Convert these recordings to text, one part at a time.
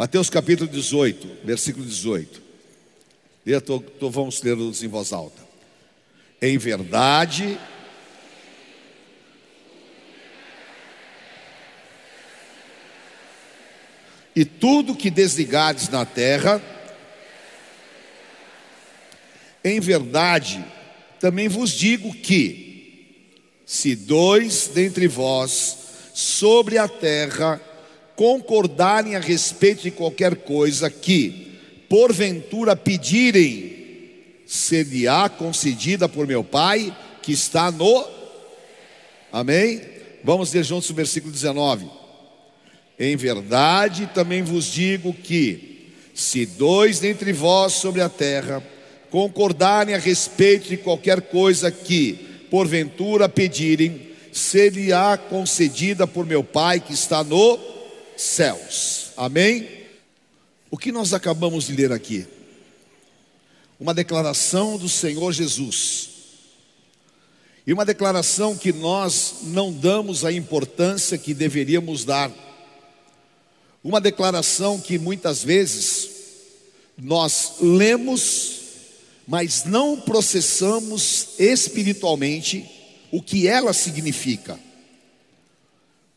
Mateus capítulo 18, versículo 18. E tô, tô, vamos ler-los em voz alta. Em verdade, e tudo que desligares na terra, em verdade, também vos digo que, se dois dentre vós sobre a terra concordarem a respeito de qualquer coisa que, porventura, pedirem, ser-lhe-á concedida por meu Pai que está no. Amém? Vamos ler juntos o versículo 19. Em verdade também vos digo que, se dois dentre vós sobre a terra concordarem a respeito de qualquer coisa que, porventura, pedirem, ser-lhe-á concedida por meu Pai que está no céus. Amém? O que nós acabamos de ler aqui? Uma declaração do Senhor Jesus. E uma declaração que nós não damos a importância que deveríamos dar. Uma declaração que muitas vezes nós lemos mas não processamos espiritualmente o que ela significa.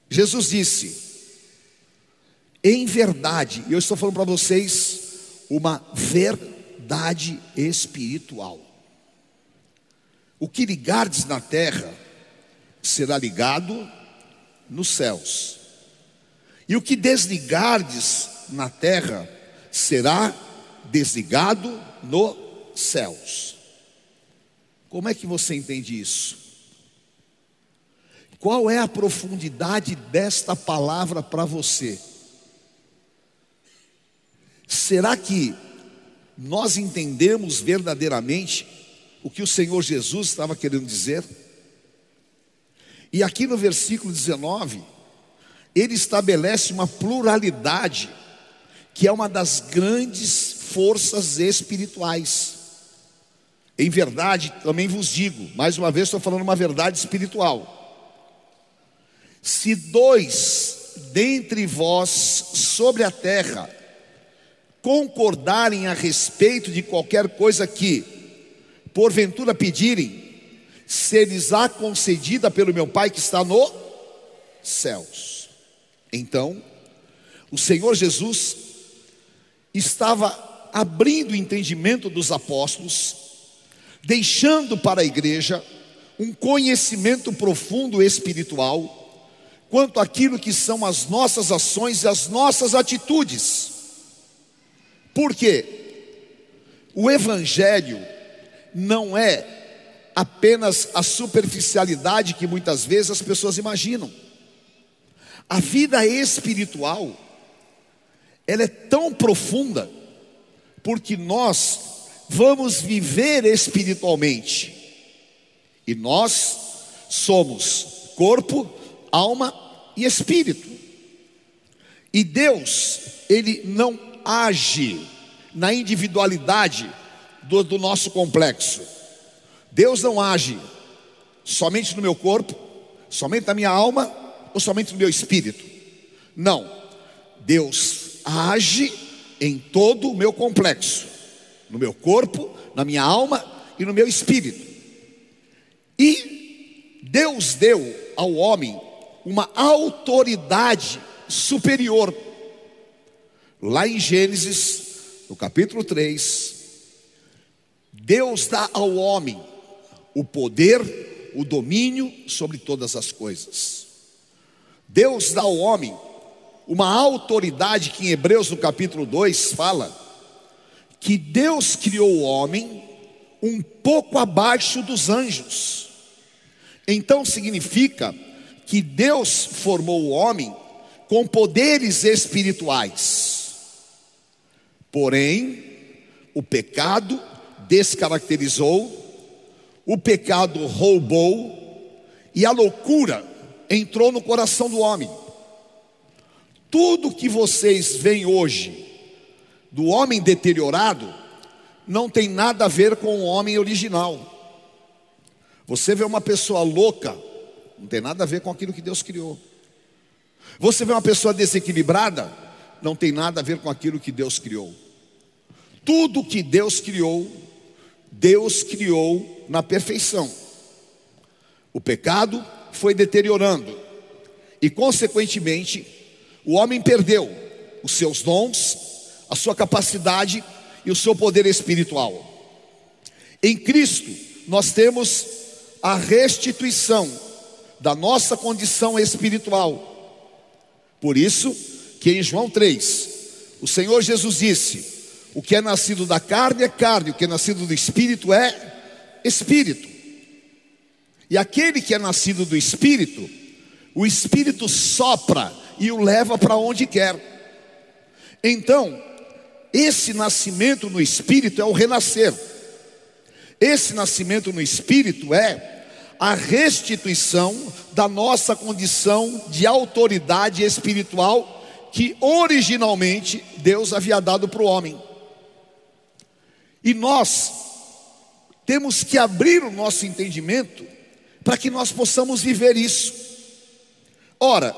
Jesus disse, em verdade, eu estou falando para vocês uma verdade espiritual. O que ligardes na terra será ligado nos céus, e o que desligardes na terra será desligado no céus. Como é que você entende isso? Qual é a profundidade desta palavra para você? Será que nós entendemos verdadeiramente o que o Senhor Jesus estava querendo dizer? E aqui no versículo 19, ele estabelece uma pluralidade, que é uma das grandes forças espirituais. Em verdade, também vos digo, mais uma vez estou falando uma verdade espiritual. Se dois dentre vós sobre a terra concordarem a respeito de qualquer coisa que, porventura pedirem, ser-lhes-á concedida pelo meu Pai que está no céus. Então, o Senhor Jesus estava abrindo o entendimento dos apóstolos deixando para a igreja um conhecimento profundo espiritual quanto àquilo que são as nossas ações e as nossas atitudes. Porque o evangelho não é apenas a superficialidade que muitas vezes as pessoas imaginam. A vida espiritual ela é tão profunda porque nós vamos viver espiritualmente. E nós somos corpo, alma e espírito. E Deus, Ele não age na individualidade do, do nosso complexo. Deus não age somente no meu corpo, somente na minha alma ou somente no meu espírito. Não. Deus age em todo o meu complexo no meu corpo, na minha alma e no meu espírito. E Deus deu ao homem uma autoridade superior. Lá em Gênesis, no capítulo 3, Deus dá ao homem o poder, o domínio sobre todas as coisas. Deus dá ao homem uma autoridade que em Hebreus no capítulo 2 fala que Deus criou o homem um pouco abaixo dos anjos. Então significa que Deus formou o homem com poderes espirituais. Porém, o pecado descaracterizou, o pecado roubou e a loucura entrou no coração do homem. Tudo que vocês veem hoje do homem deteriorado não tem nada a ver com o homem original. Você vê uma pessoa louca, não tem nada a ver com aquilo que Deus criou. Você vê uma pessoa desequilibrada, não tem nada a ver com aquilo que Deus criou. Tudo que Deus criou, Deus criou na perfeição. O pecado foi deteriorando e, consequentemente, o homem perdeu os seus dons, a sua capacidade e o seu poder espiritual. Em Cristo, nós temos a restituição da nossa condição espiritual. Por isso, que em João 3, o Senhor Jesus disse: O que é nascido da carne é carne, o que é nascido do espírito é espírito. E aquele que é nascido do espírito, o espírito sopra e o leva para onde quer. Então, esse nascimento no espírito é o renascer. Esse nascimento no espírito é a restituição da nossa condição de autoridade espiritual que originalmente Deus havia dado para o homem. E nós temos que abrir o nosso entendimento para que nós possamos viver isso. Ora,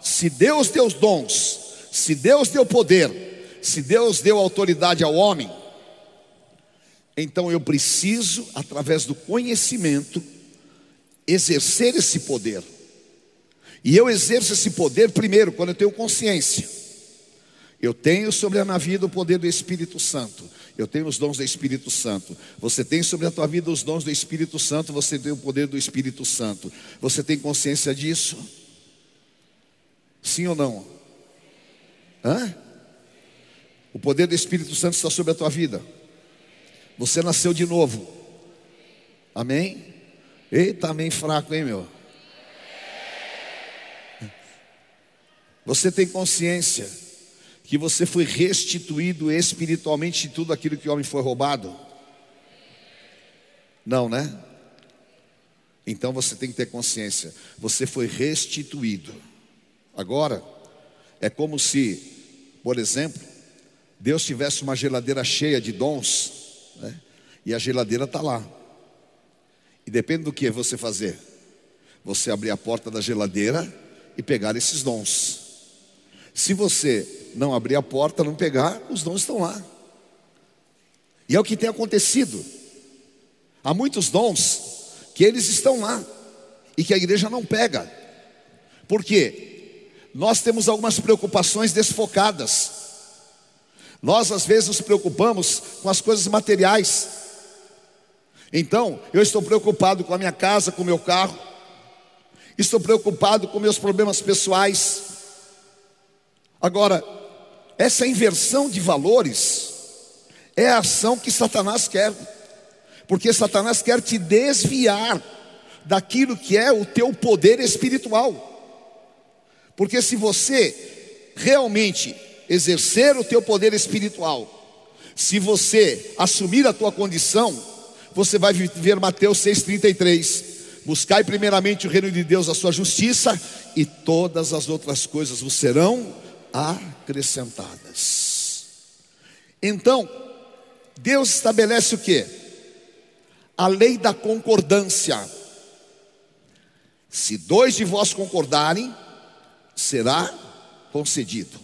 se Deus deu os dons, se Deus deu poder, se Deus deu autoridade ao homem, então eu preciso, através do conhecimento, exercer esse poder. E eu exerço esse poder primeiro quando eu tenho consciência. Eu tenho sobre a minha vida o poder do Espírito Santo. Eu tenho os dons do Espírito Santo. Você tem sobre a tua vida os dons do Espírito Santo, você tem o poder do Espírito Santo. Você tem consciência disso? Sim ou não? Hã? O poder do Espírito Santo está sobre a tua vida. Você nasceu de novo. Amém? Eita, amém fraco, hein, meu? Você tem consciência que você foi restituído espiritualmente de tudo aquilo que o homem foi roubado? Não, né? Então você tem que ter consciência. Você foi restituído. Agora, é como se, por exemplo, Deus tivesse uma geladeira cheia de dons, né? e a geladeira está lá. E depende do que você fazer. Você abrir a porta da geladeira e pegar esses dons. Se você não abrir a porta, não pegar, os dons estão lá. E é o que tem acontecido. Há muitos dons que eles estão lá e que a igreja não pega. Por quê? Nós temos algumas preocupações desfocadas. Nós às vezes nos preocupamos com as coisas materiais. Então, eu estou preocupado com a minha casa, com o meu carro. Estou preocupado com meus problemas pessoais. Agora, essa inversão de valores é a ação que Satanás quer, porque Satanás quer te desviar daquilo que é o teu poder espiritual. Porque se você realmente exercer o teu poder espiritual, se você assumir a tua condição, você vai viver Mateus 6,33. Buscai primeiramente o reino de Deus, a sua justiça, e todas as outras coisas vos serão acrescentadas. Então, Deus estabelece o que? A lei da concordância. Se dois de vós concordarem, será concedido.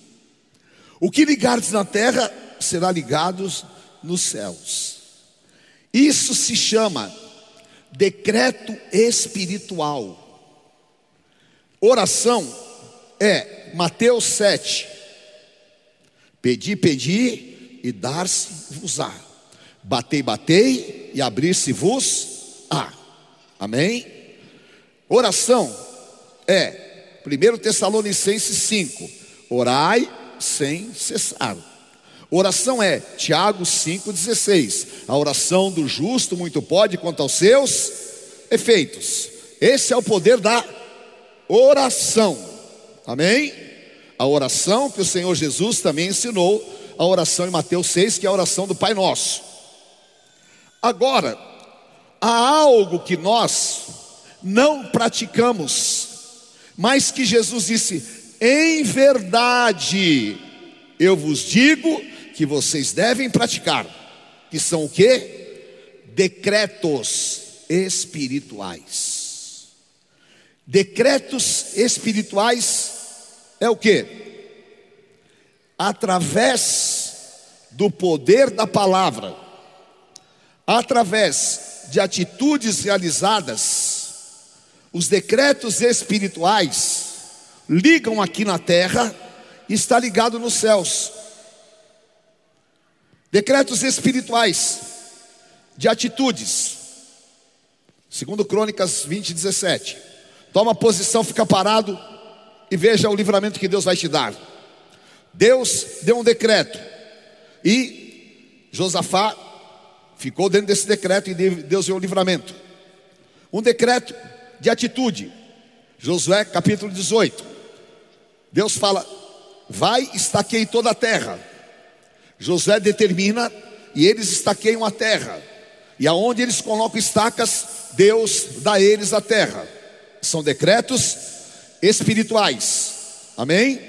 O que ligardes na terra será ligado nos céus. Isso se chama decreto espiritual. Oração é Mateus 7. Pedi, pedi e dar-se-vos-á. Batei, batei e abrir-se-vos-á. Amém? Oração é 1 Tessalonicenses 5. Orai sem cessar. Oração é Tiago 5,16. A oração do justo muito pode quanto aos seus efeitos. Esse é o poder da oração. Amém? A oração que o Senhor Jesus também ensinou, a oração em Mateus 6, que é a oração do Pai Nosso. Agora, há algo que nós não praticamos, mas que Jesus disse: em verdade, eu vos digo que vocês devem praticar, que são o que? Decretos espirituais. Decretos espirituais é o que? através do poder da palavra, através de atitudes realizadas, os decretos espirituais ligam aqui na terra e está ligado nos céus. Decretos espirituais de atitudes. Segundo Crônicas 20, 17. Toma posição, fica parado e veja o livramento que Deus vai te dar. Deus deu um decreto e Josafá ficou dentro desse decreto e Deus deu o livramento. Um decreto de atitude. Josué capítulo 18. Deus fala: Vai, estaquei toda a terra. Josué determina e eles estaqueiam a terra. E aonde eles colocam estacas, Deus dá a eles a terra. São decretos espirituais. Amém?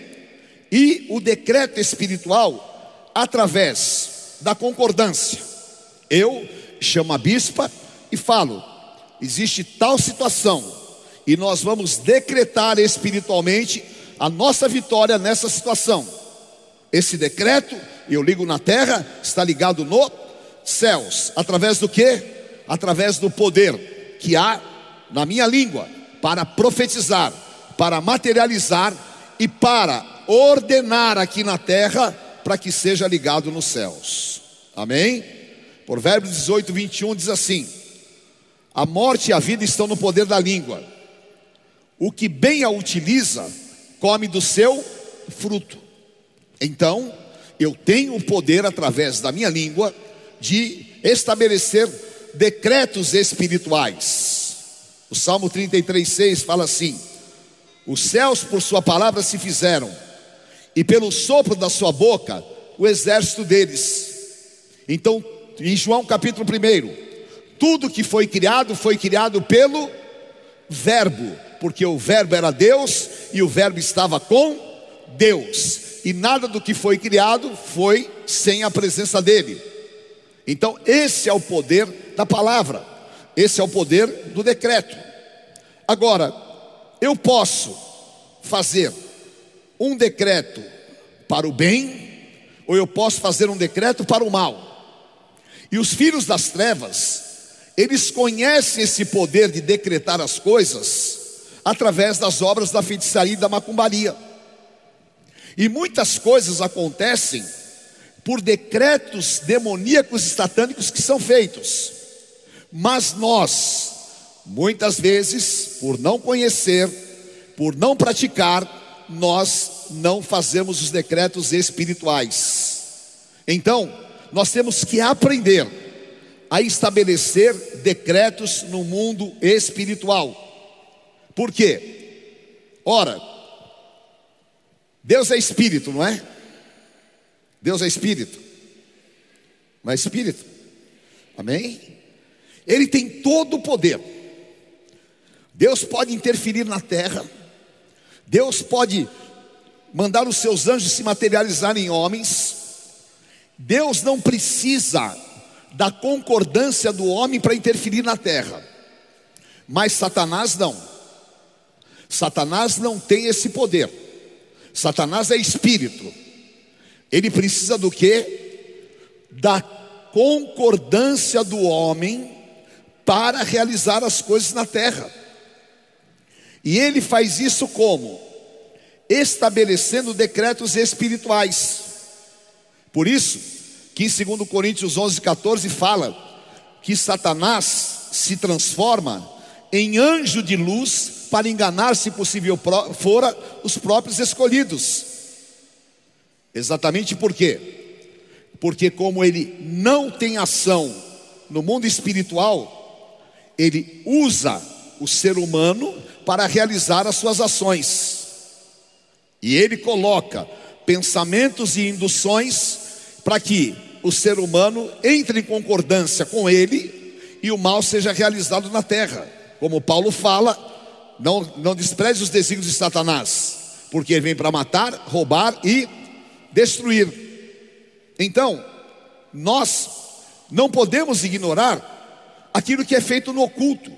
E o decreto espiritual através da concordância. Eu chamo a bispa e falo: existe tal situação, e nós vamos decretar espiritualmente a nossa vitória nessa situação. Esse decreto, eu ligo na terra, está ligado no céus, através do que? Através do poder que há na minha língua para profetizar, para materializar e para ordenar aqui na terra para que seja ligado nos céus. Amém? Provérbios 18, 21 diz assim: A morte e a vida estão no poder da língua. O que bem a utiliza, come do seu fruto. Então, eu tenho o poder através da minha língua de estabelecer decretos espirituais. O Salmo 33:6 fala assim: Os céus por sua palavra se fizeram, e pelo sopro da sua boca o exército deles. Então, em João capítulo 1, tudo que foi criado foi criado pelo Verbo, porque o Verbo era Deus e o Verbo estava com Deus, e nada do que foi criado foi sem a presença dele. Então, esse é o poder da palavra, esse é o poder do decreto. Agora, eu posso fazer um decreto para o bem, ou eu posso fazer um decreto para o mal. E os filhos das trevas, eles conhecem esse poder de decretar as coisas através das obras da feitiçaria e da macumbaria. E muitas coisas acontecem por decretos demoníacos e satânicos que são feitos. Mas nós, muitas vezes, por não conhecer, por não praticar, nós não fazemos os decretos espirituais. Então, nós temos que aprender a estabelecer decretos no mundo espiritual. Por quê? Ora, Deus é espírito, não é? Deus é espírito. Não é espírito? Amém? Ele tem todo o poder. Deus pode interferir na terra. Deus pode mandar os seus anjos se materializarem em homens. Deus não precisa da concordância do homem para interferir na terra. Mas Satanás não. Satanás não tem esse poder. Satanás é espírito. Ele precisa do que? Da concordância do homem para realizar as coisas na terra. E ele faz isso como? estabelecendo decretos espirituais. Por isso, que em 2 Coríntios 11, 14 fala que Satanás se transforma em anjo de luz para enganar, se possível fora, os próprios escolhidos. Exatamente por quê? Porque, como ele não tem ação no mundo espiritual, ele usa o ser humano para realizar as suas ações. E ele coloca pensamentos e induções para que o ser humano entre em concordância com ele e o mal seja realizado na terra. Como Paulo fala, não, não despreze os desígnios de Satanás, porque ele vem para matar, roubar e destruir. Então, nós não podemos ignorar aquilo que é feito no oculto.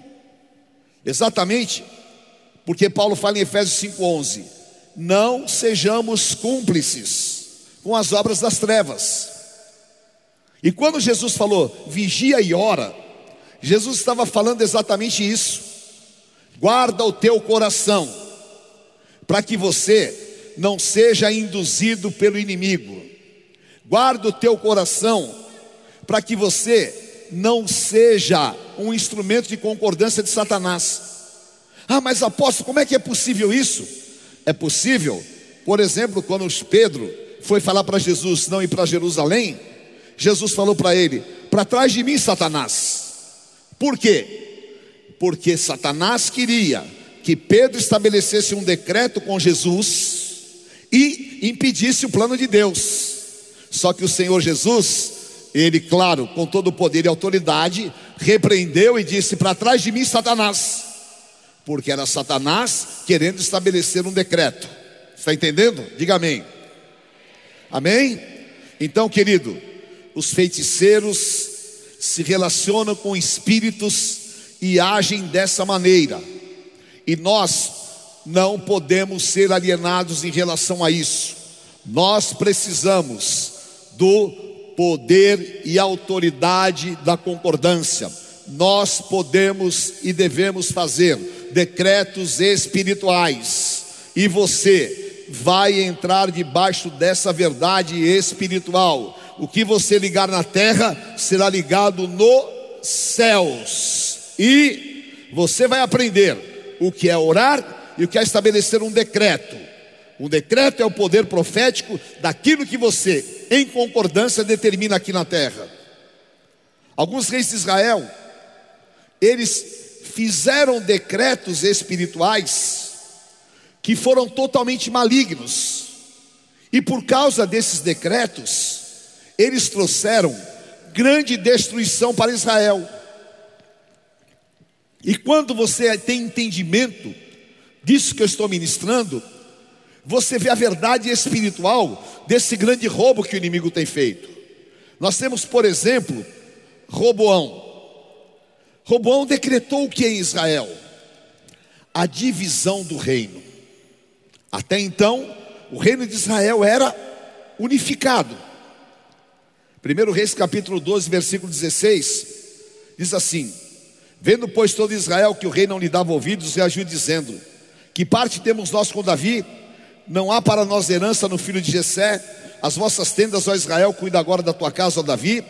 Exatamente, porque Paulo fala em Efésios 5:11 não sejamos cúmplices com as obras das trevas. E quando Jesus falou, vigia e ora, Jesus estava falando exatamente isso. Guarda o teu coração, para que você não seja induzido pelo inimigo. Guarda o teu coração, para que você não seja um instrumento de concordância de Satanás. Ah, mas apóstolo, como é que é possível isso? É possível, por exemplo, quando Pedro foi falar para Jesus não ir para Jerusalém, Jesus falou para ele: Para trás de mim, Satanás. Por quê? Porque Satanás queria que Pedro estabelecesse um decreto com Jesus e impedisse o plano de Deus. Só que o Senhor Jesus, ele, claro, com todo o poder e autoridade, repreendeu e disse: Para trás de mim, Satanás. Porque era Satanás querendo estabelecer um decreto. Está entendendo? Diga amém. Amém? Então, querido, os feiticeiros se relacionam com espíritos e agem dessa maneira. E nós não podemos ser alienados em relação a isso. Nós precisamos do poder e autoridade da concordância. Nós podemos e devemos fazer decretos espirituais. E você vai entrar debaixo dessa verdade espiritual. O que você ligar na terra será ligado nos céus. E você vai aprender o que é orar e o que é estabelecer um decreto. Um decreto é o poder profético daquilo que você, em concordância, determina aqui na terra. Alguns reis de Israel, eles fizeram decretos espirituais que foram totalmente malignos. E por causa desses decretos, eles trouxeram grande destruição para Israel. E quando você tem entendimento disso que eu estou ministrando, você vê a verdade espiritual desse grande roubo que o inimigo tem feito. Nós temos, por exemplo, Roboão. Roboão decretou o que em Israel? A divisão do reino. Até então, o reino de Israel era unificado. 1 Reis capítulo 12, versículo 16, diz assim: Vendo, pois, todo Israel que o rei não lhe dava ouvidos, reagiu dizendo: Que parte temos nós com Davi? Não há para nós herança no filho de Jessé. As vossas tendas, ó Israel, cuida agora da tua casa, ó Davi.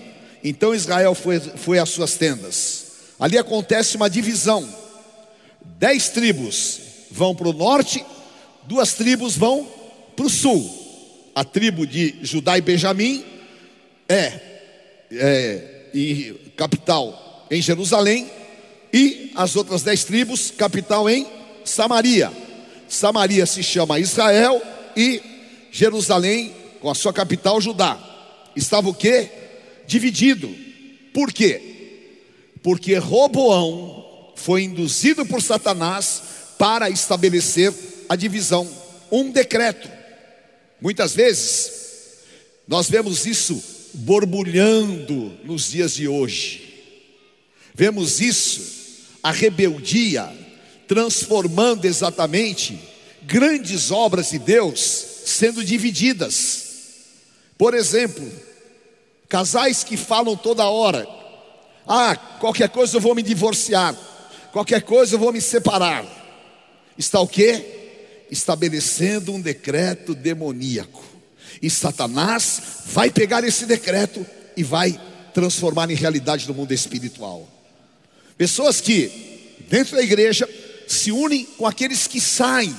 Então Israel foi, foi às suas tendas. Ali acontece uma divisão. Dez tribos vão para o norte duas tribos vão para o sul. A tribo de Judá e Benjamim é, é e capital em Jerusalém, e as outras dez tribos, capital em Samaria. Samaria se chama Israel e Jerusalém, com a sua capital Judá. Estava o que? Dividido. Por quê? Porque Roboão foi induzido por Satanás para estabelecer a divisão, um decreto. Muitas vezes, nós vemos isso borbulhando nos dias de hoje. Vemos isso, a rebeldia, transformando exatamente grandes obras de Deus sendo divididas. Por exemplo, casais que falam toda hora: ah, qualquer coisa eu vou me divorciar, qualquer coisa eu vou me separar. Está o quê? estabelecendo um decreto demoníaco. E Satanás vai pegar esse decreto e vai transformar em realidade no mundo espiritual. Pessoas que, dentro da igreja, se unem com aqueles que saem.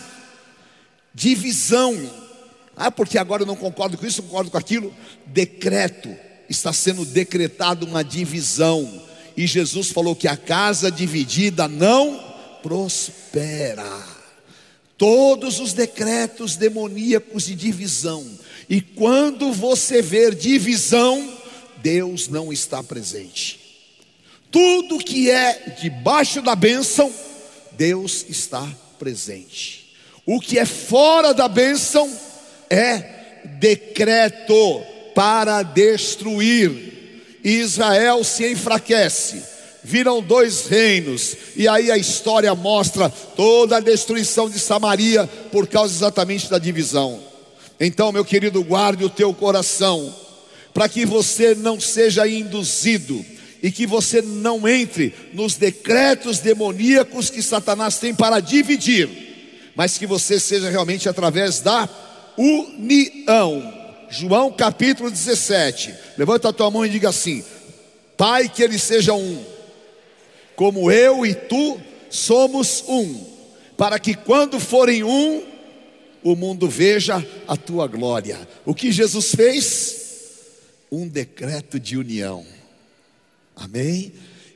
Divisão. Ah, porque agora eu não concordo com isso, concordo com aquilo. Decreto. Está sendo decretado uma divisão. E Jesus falou que a casa dividida não prospera todos os decretos demoníacos de divisão. E quando você ver divisão, Deus não está presente. Tudo que é debaixo da bênção, Deus está presente. O que é fora da bênção é decreto para destruir. E Israel se enfraquece viram dois reinos, e aí a história mostra toda a destruição de Samaria por causa exatamente da divisão. Então, meu querido, guarde o teu coração, para que você não seja induzido e que você não entre nos decretos demoníacos que Satanás tem para dividir, mas que você seja realmente através da união. João capítulo 17. Levanta a tua mão e diga assim: Pai, que ele seja um, como eu e tu somos um, para que quando forem um, o mundo veja a tua glória. O que Jesus fez? Um decreto de união. Amém?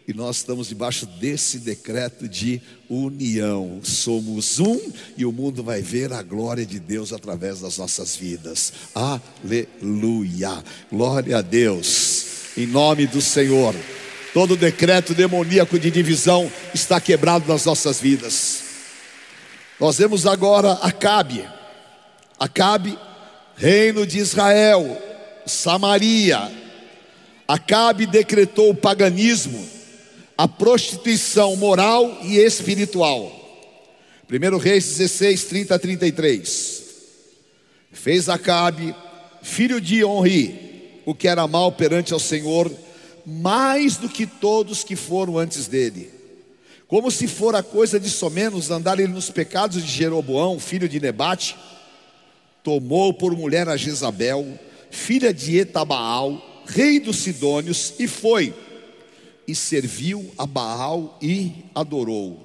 E nós estamos debaixo desse decreto de união. Somos um e o mundo vai ver a glória de Deus através das nossas vidas. Aleluia. Glória a Deus. Em nome do Senhor. Todo decreto demoníaco de divisão está quebrado nas nossas vidas. Nós vemos agora Acabe. Acabe, reino de Israel, Samaria. Acabe decretou o paganismo a prostituição moral e espiritual. 1 Reis 16, 30 a 33. Fez Acabe, filho de Onri, o que era mal perante ao Senhor, mais do que todos que foram antes dele. Como se fora coisa de somenos andar ele nos pecados de Jeroboão, filho de Nebate, tomou por mulher a Jezabel, filha de Etabaal, rei dos Sidônios, e foi e serviu a Baal e adorou.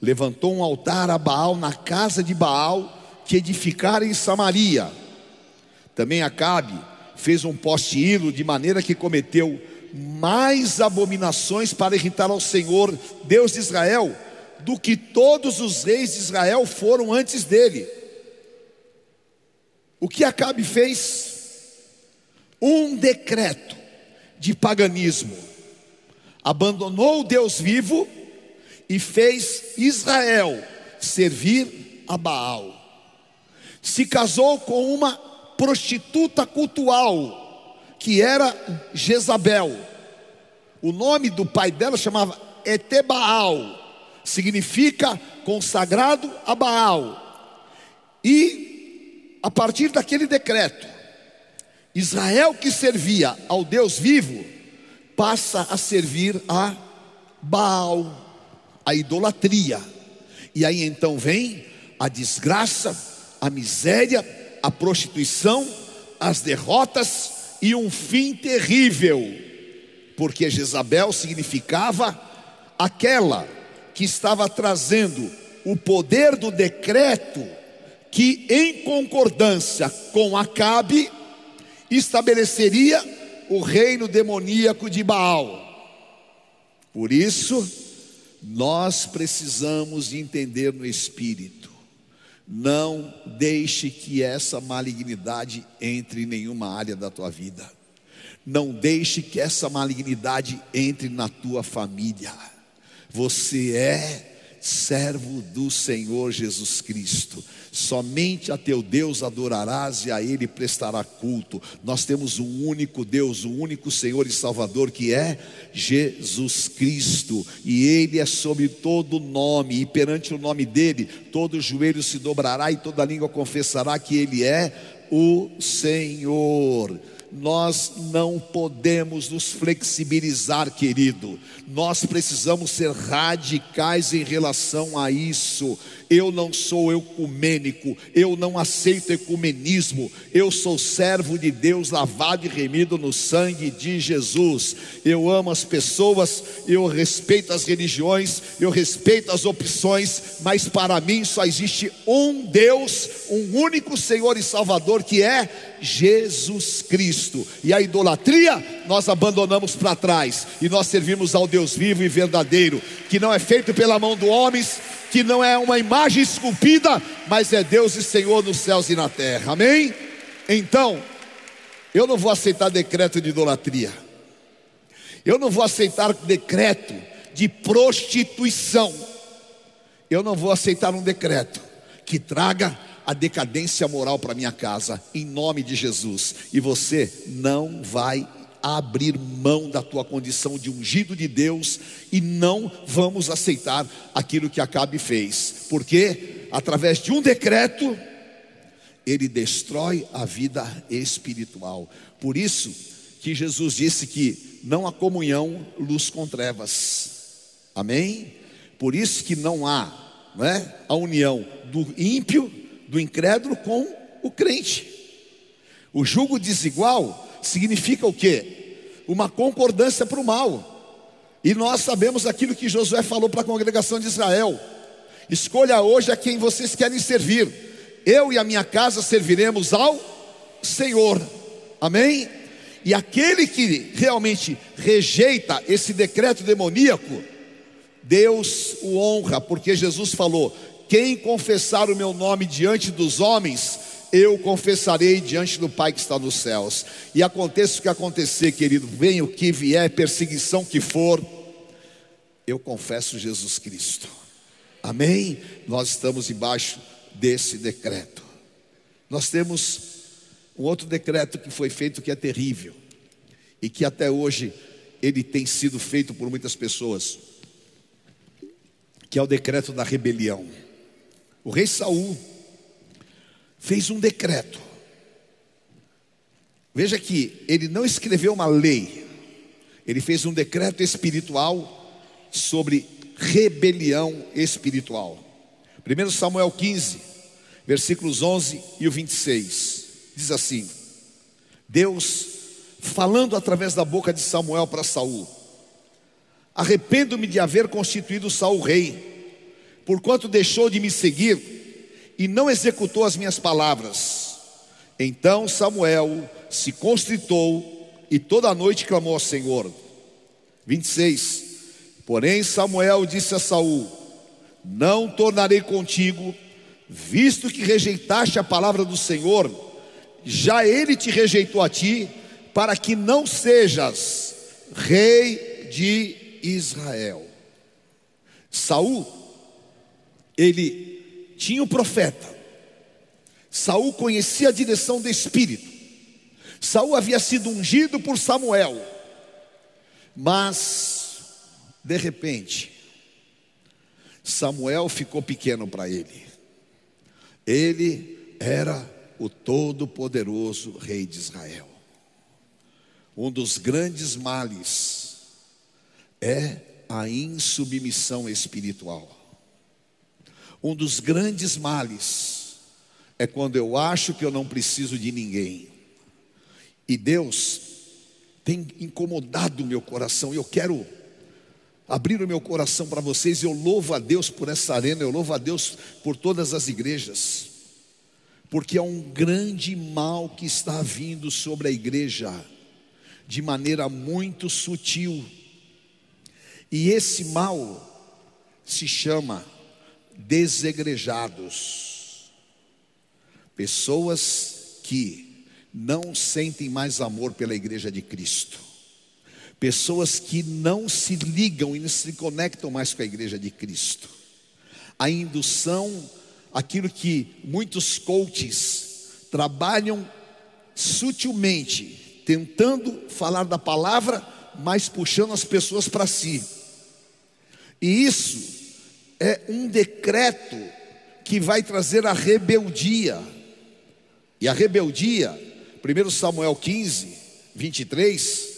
Levantou um altar a Baal na casa de Baal que edificara em Samaria. Também Acabe fez um poste hilo de maneira que cometeu mais abominações para irritar ao Senhor, Deus de Israel, do que todos os reis de Israel foram antes dele. O que Acabe fez? Um decreto de paganismo abandonou o Deus vivo e fez Israel servir a Baal. Se casou com uma prostituta cultual, que era Jezabel. O nome do pai dela chamava Etebaal, significa consagrado a Baal. E a partir daquele decreto, Israel que servia ao Deus vivo, passa a servir a Baal, a idolatria. E aí então vem a desgraça, a miséria, a prostituição, as derrotas e um fim terrível, porque Jezabel significava aquela que estava trazendo o poder do decreto que, em concordância com Acabe, estabeleceria o reino demoníaco de Baal. Por isso, nós precisamos entender no espírito. Não deixe que essa malignidade entre em nenhuma área da tua vida. Não deixe que essa malignidade entre na tua família. Você é servo do Senhor Jesus Cristo. Somente a teu Deus adorarás e a Ele prestará culto. Nós temos um único Deus, um único Senhor e Salvador que é Jesus Cristo, e Ele é sobre todo nome, e perante o nome dEle, todo joelho se dobrará e toda língua confessará que Ele é o Senhor nós não podemos nos flexibilizar, querido. Nós precisamos ser radicais em relação a isso. Eu não sou ecumênico, eu não aceito ecumenismo. Eu sou servo de Deus, lavado e remido no sangue de Jesus. Eu amo as pessoas, eu respeito as religiões, eu respeito as opções, mas para mim só existe um Deus, um único Senhor e Salvador que é Jesus Cristo. E a idolatria nós abandonamos para trás e nós servimos ao Deus vivo e verdadeiro, que não é feito pela mão do homens, que não é uma imagem esculpida, mas é Deus e Senhor nos céus e na terra. Amém? Então, eu não vou aceitar decreto de idolatria. Eu não vou aceitar decreto de prostituição. Eu não vou aceitar um decreto que traga a decadência moral para minha casa, em nome de Jesus. E você não vai abrir mão da tua condição de ungido de Deus e não vamos aceitar aquilo que Acabe fez, porque através de um decreto ele destrói a vida espiritual. Por isso que Jesus disse que não há comunhão luz com trevas. Amém? Por isso que não há, não é, a união do ímpio, do incrédulo com o crente. O jugo desigual significa o quê? Uma concordância para o mal. E nós sabemos aquilo que Josué falou para a congregação de Israel: escolha hoje a quem vocês querem servir. Eu e a minha casa serviremos ao Senhor. Amém? E aquele que realmente rejeita esse decreto demoníaco, Deus o honra, porque Jesus falou: quem confessar o meu nome diante dos homens, eu confessarei diante do Pai que está nos céus. E aconteça o que acontecer, querido, venha o que vier, perseguição que for, eu confesso Jesus Cristo. Amém? Nós estamos embaixo desse decreto. Nós temos um outro decreto que foi feito que é terrível e que até hoje ele tem sido feito por muitas pessoas, que é o decreto da rebelião. O rei Saul fez um decreto. Veja que ele não escreveu uma lei, ele fez um decreto espiritual sobre rebelião espiritual. 1 Samuel 15, versículos 11 e o 26, diz assim: Deus falando através da boca de Samuel para Saul: Arrependo-me de haver constituído Saul rei, porquanto deixou de me seguir e não executou as minhas palavras. Então Samuel se constritou e toda a noite clamou ao Senhor. 26 Porém Samuel disse a Saul: Não tornarei contigo, visto que rejeitaste a palavra do Senhor, já ele te rejeitou a ti, para que não sejas rei de Israel. Saul, ele tinha um profeta. Saul conhecia a direção do Espírito. Saul havia sido ungido por Samuel. Mas de repente, Samuel ficou pequeno para ele. Ele era o todo-poderoso rei de Israel. Um dos grandes males é a insubmissão espiritual. Um dos grandes males é quando eu acho que eu não preciso de ninguém. E Deus tem incomodado o meu coração, e eu quero abrir o meu coração para vocês. Eu louvo a Deus por essa arena, eu louvo a Deus por todas as igrejas, porque é um grande mal que está vindo sobre a igreja, de maneira muito sutil, e esse mal se chama desegrejados, pessoas que não sentem mais amor pela igreja de Cristo Pessoas que não se ligam e não se conectam mais com a igreja de Cristo. A indução, aquilo que muitos coaches trabalham sutilmente, tentando falar da palavra, mas puxando as pessoas para si. E isso é um decreto que vai trazer a rebeldia. E a rebeldia, 1 Samuel 15, 23,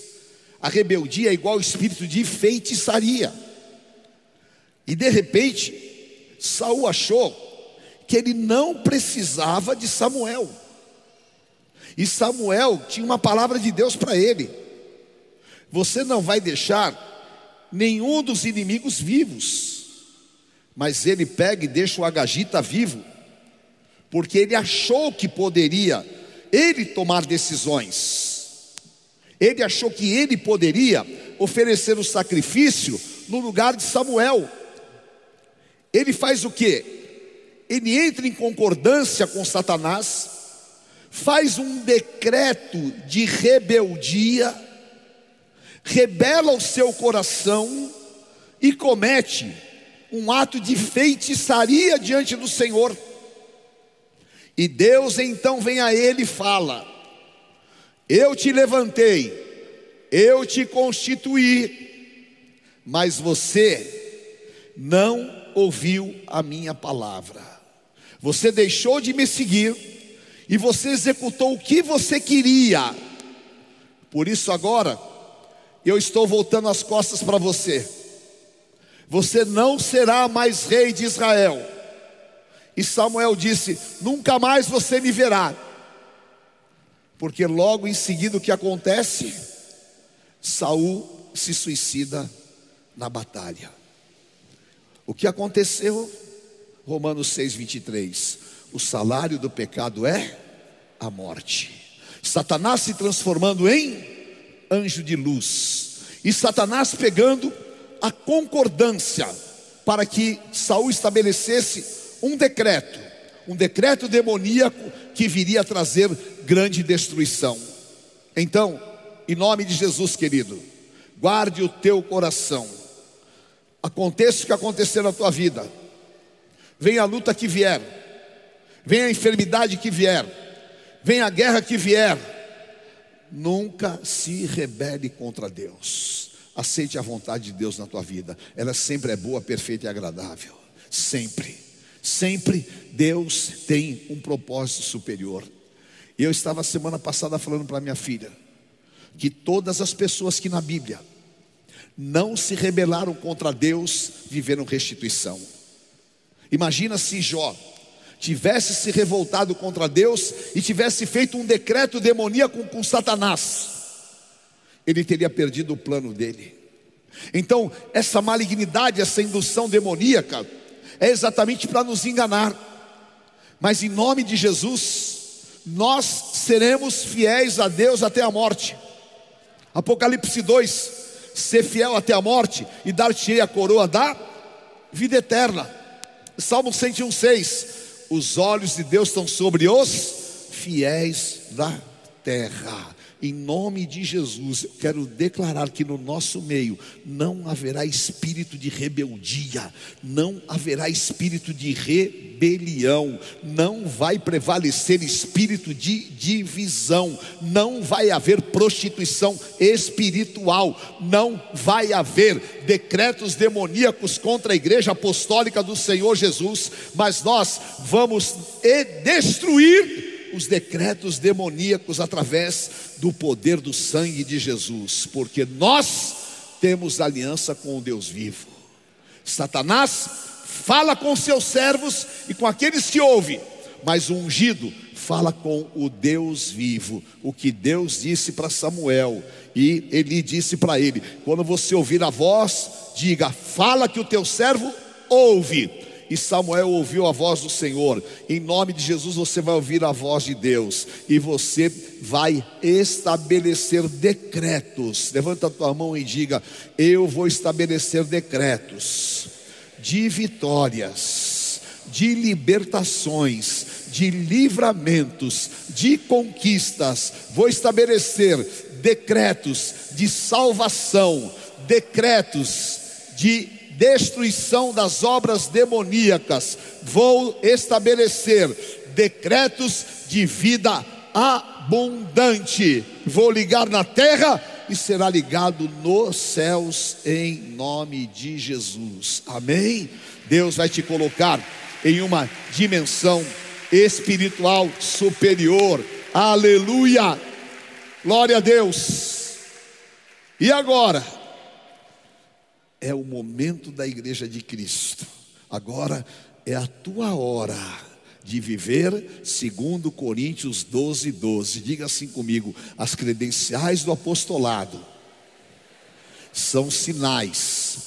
a rebeldia é igual ao espírito de feitiçaria. E de repente, Saul achou que ele não precisava de Samuel. E Samuel tinha uma palavra de Deus para ele. Você não vai deixar nenhum dos inimigos vivos. Mas ele pega e deixa o Agagita vivo, porque ele achou que poderia ele tomar decisões. Ele achou que ele poderia oferecer o sacrifício no lugar de Samuel. Ele faz o que? Ele entra em concordância com Satanás, faz um decreto de rebeldia, rebela o seu coração e comete um ato de feitiçaria diante do Senhor. E Deus então vem a ele e fala: eu te levantei, eu te constituí, mas você não ouviu a minha palavra. Você deixou de me seguir e você executou o que você queria. Por isso, agora, eu estou voltando as costas para você. Você não será mais rei de Israel. E Samuel disse: Nunca mais você me verá. Porque logo em seguida o que acontece? Saul se suicida na batalha. O que aconteceu? Romanos 6:23. O salário do pecado é a morte. Satanás se transformando em anjo de luz. E Satanás pegando a concordância para que Saul estabelecesse um decreto, um decreto demoníaco que viria a trazer grande destruição. Então, em nome de Jesus, querido, guarde o teu coração. Aconteça o que acontecer na tua vida. Venha a luta que vier, venha a enfermidade que vier, venha a guerra que vier, nunca se rebele contra Deus. Aceite a vontade de Deus na tua vida. Ela sempre é boa, perfeita e agradável. Sempre. Sempre Deus tem um propósito superior. Eu estava semana passada falando para minha filha que todas as pessoas que na Bíblia não se rebelaram contra Deus viveram restituição. Imagina se Jó tivesse se revoltado contra Deus e tivesse feito um decreto demoníaco com, Satanás, ele teria perdido o plano dele. Então, essa malignidade, essa indução demoníaca, é exatamente para nos enganar. Mas em nome de Jesus, nós seremos fiéis a Deus até a morte. Apocalipse 2: ser fiel até a morte e dar-te a coroa da vida eterna. Salmo 101,6: Os olhos de Deus estão sobre os fiéis da terra. Em nome de Jesus, eu quero declarar que no nosso meio não haverá espírito de rebeldia, não haverá espírito de rebelião, não vai prevalecer espírito de divisão, não vai haver prostituição espiritual, não vai haver decretos demoníacos contra a igreja apostólica do Senhor Jesus, mas nós vamos destruir os decretos demoníacos através do poder do sangue de Jesus, porque nós temos aliança com o Deus vivo. Satanás fala com seus servos e com aqueles que ouvem, mas o ungido fala com o Deus vivo, o que Deus disse para Samuel, e ele disse para ele: quando você ouvir a voz, diga, fala que o teu servo ouve e Samuel ouviu a voz do Senhor. Em nome de Jesus você vai ouvir a voz de Deus e você vai estabelecer decretos. Levanta a tua mão e diga: Eu vou estabelecer decretos de vitórias, de libertações, de livramentos, de conquistas. Vou estabelecer decretos de salvação, decretos de destruição das obras demoníacas, vou estabelecer decretos de vida abundante. Vou ligar na terra e será ligado nos céus em nome de Jesus. Amém? Deus vai te colocar em uma dimensão espiritual superior. Aleluia! Glória a Deus. E agora? É o momento da igreja de Cristo. Agora é a tua hora de viver segundo Coríntios 12, 12. Diga assim comigo: as credenciais do apostolado são sinais,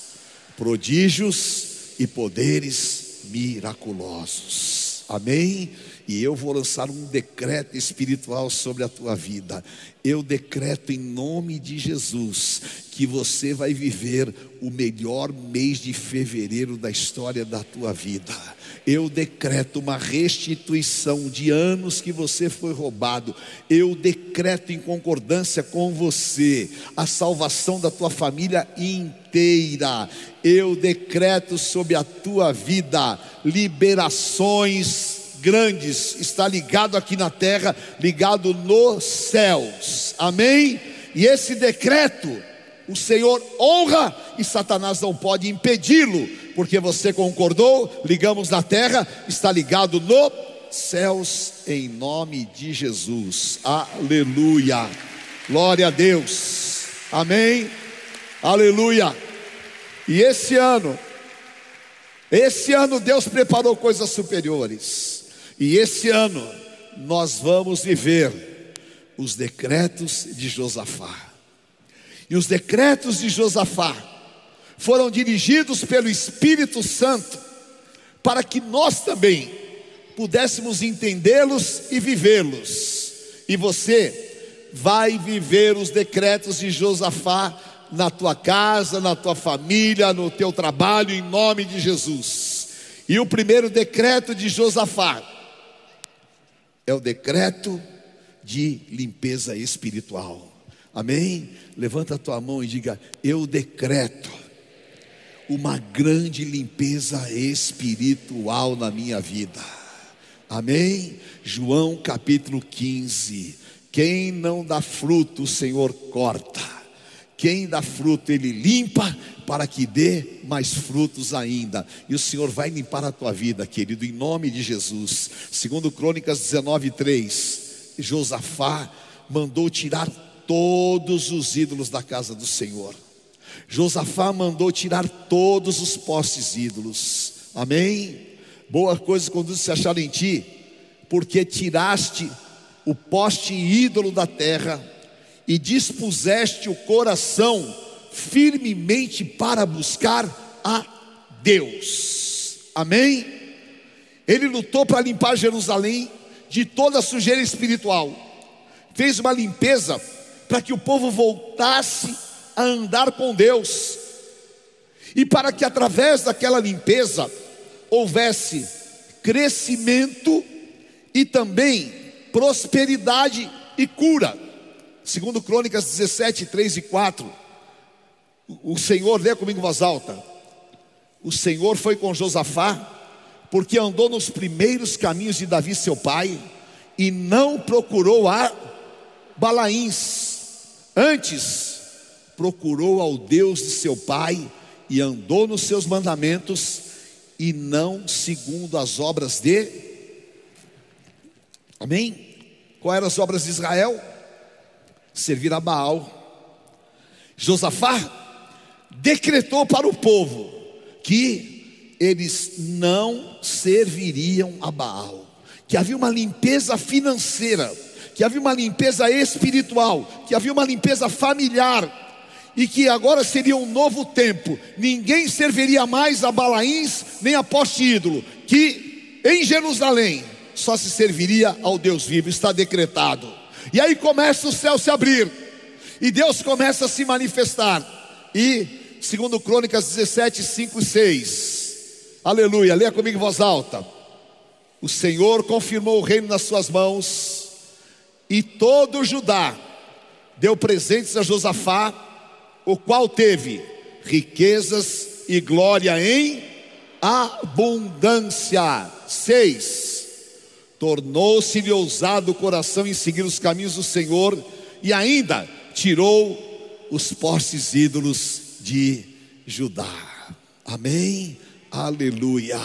prodígios e poderes miraculosos. Amém? E eu vou lançar um decreto espiritual sobre a tua vida. Eu decreto em nome de Jesus que você vai viver o melhor mês de fevereiro da história da tua vida. Eu decreto uma restituição de anos que você foi roubado. Eu decreto em concordância com você a salvação da tua família inteira. Eu decreto sobre a tua vida liberações grandes está ligado aqui na terra, ligado nos céus. Amém? E esse decreto o Senhor honra e Satanás não pode impedi-lo, porque você concordou, ligamos na terra, está ligado no céus em nome de Jesus. Aleluia. Glória a Deus. Amém. Aleluia. E esse ano, esse ano Deus preparou coisas superiores. E esse ano nós vamos viver os decretos de Josafá. E os decretos de Josafá foram dirigidos pelo Espírito Santo para que nós também pudéssemos entendê-los e vivê-los. E você vai viver os decretos de Josafá na tua casa, na tua família, no teu trabalho, em nome de Jesus. E o primeiro decreto de Josafá é o decreto de limpeza espiritual. Amém? Levanta a tua mão e diga: Eu decreto uma grande limpeza espiritual na minha vida. Amém? João capítulo 15. Quem não dá fruto, o Senhor corta. Quem dá fruto, Ele limpa para que dê mais frutos ainda. E o Senhor vai limpar a tua vida, querido, em nome de Jesus. Segundo Crônicas 19, 3, Josafá mandou tirar todos os ídolos da casa do Senhor. Josafá mandou tirar todos os postes ídolos. Amém? Boa coisa quando se achar em ti, porque tiraste o poste ídolo da terra e dispuseste o coração firmemente para buscar a Deus. Amém? Ele lutou para limpar Jerusalém de toda a sujeira espiritual. Fez uma limpeza para que o povo voltasse a andar com Deus. E para que através daquela limpeza houvesse crescimento e também prosperidade e cura. Segundo Crônicas 17, 3 e 4. O Senhor, lê comigo voz alta. O Senhor foi com Josafá, porque andou nos primeiros caminhos de Davi, seu pai, e não procurou a Balaíns. Antes, procurou ao Deus de seu pai e andou nos seus mandamentos, e não segundo as obras de. Amém? Quais eram as obras de Israel? Servir a Baal. Josafá decretou para o povo que eles não serviriam a Baal, que havia uma limpeza financeira, que havia uma limpeza espiritual, que havia uma limpeza familiar, e que agora seria um novo tempo, ninguém serviria mais a Balaíns nem a poste ídolo, que em Jerusalém só se serviria ao Deus vivo, está decretado. E aí começa o céu se abrir. E Deus começa a se manifestar. E, segundo Crônicas 17, 5 e 6. Aleluia, leia comigo em voz alta. O Senhor confirmou o reino nas suas mãos. E todo o Judá deu presentes a Josafá, o qual teve riquezas e glória em abundância. 6 tornou-se-lhe ousado o coração em seguir os caminhos do Senhor e ainda tirou os postes ídolos de Judá. Amém? Aleluia.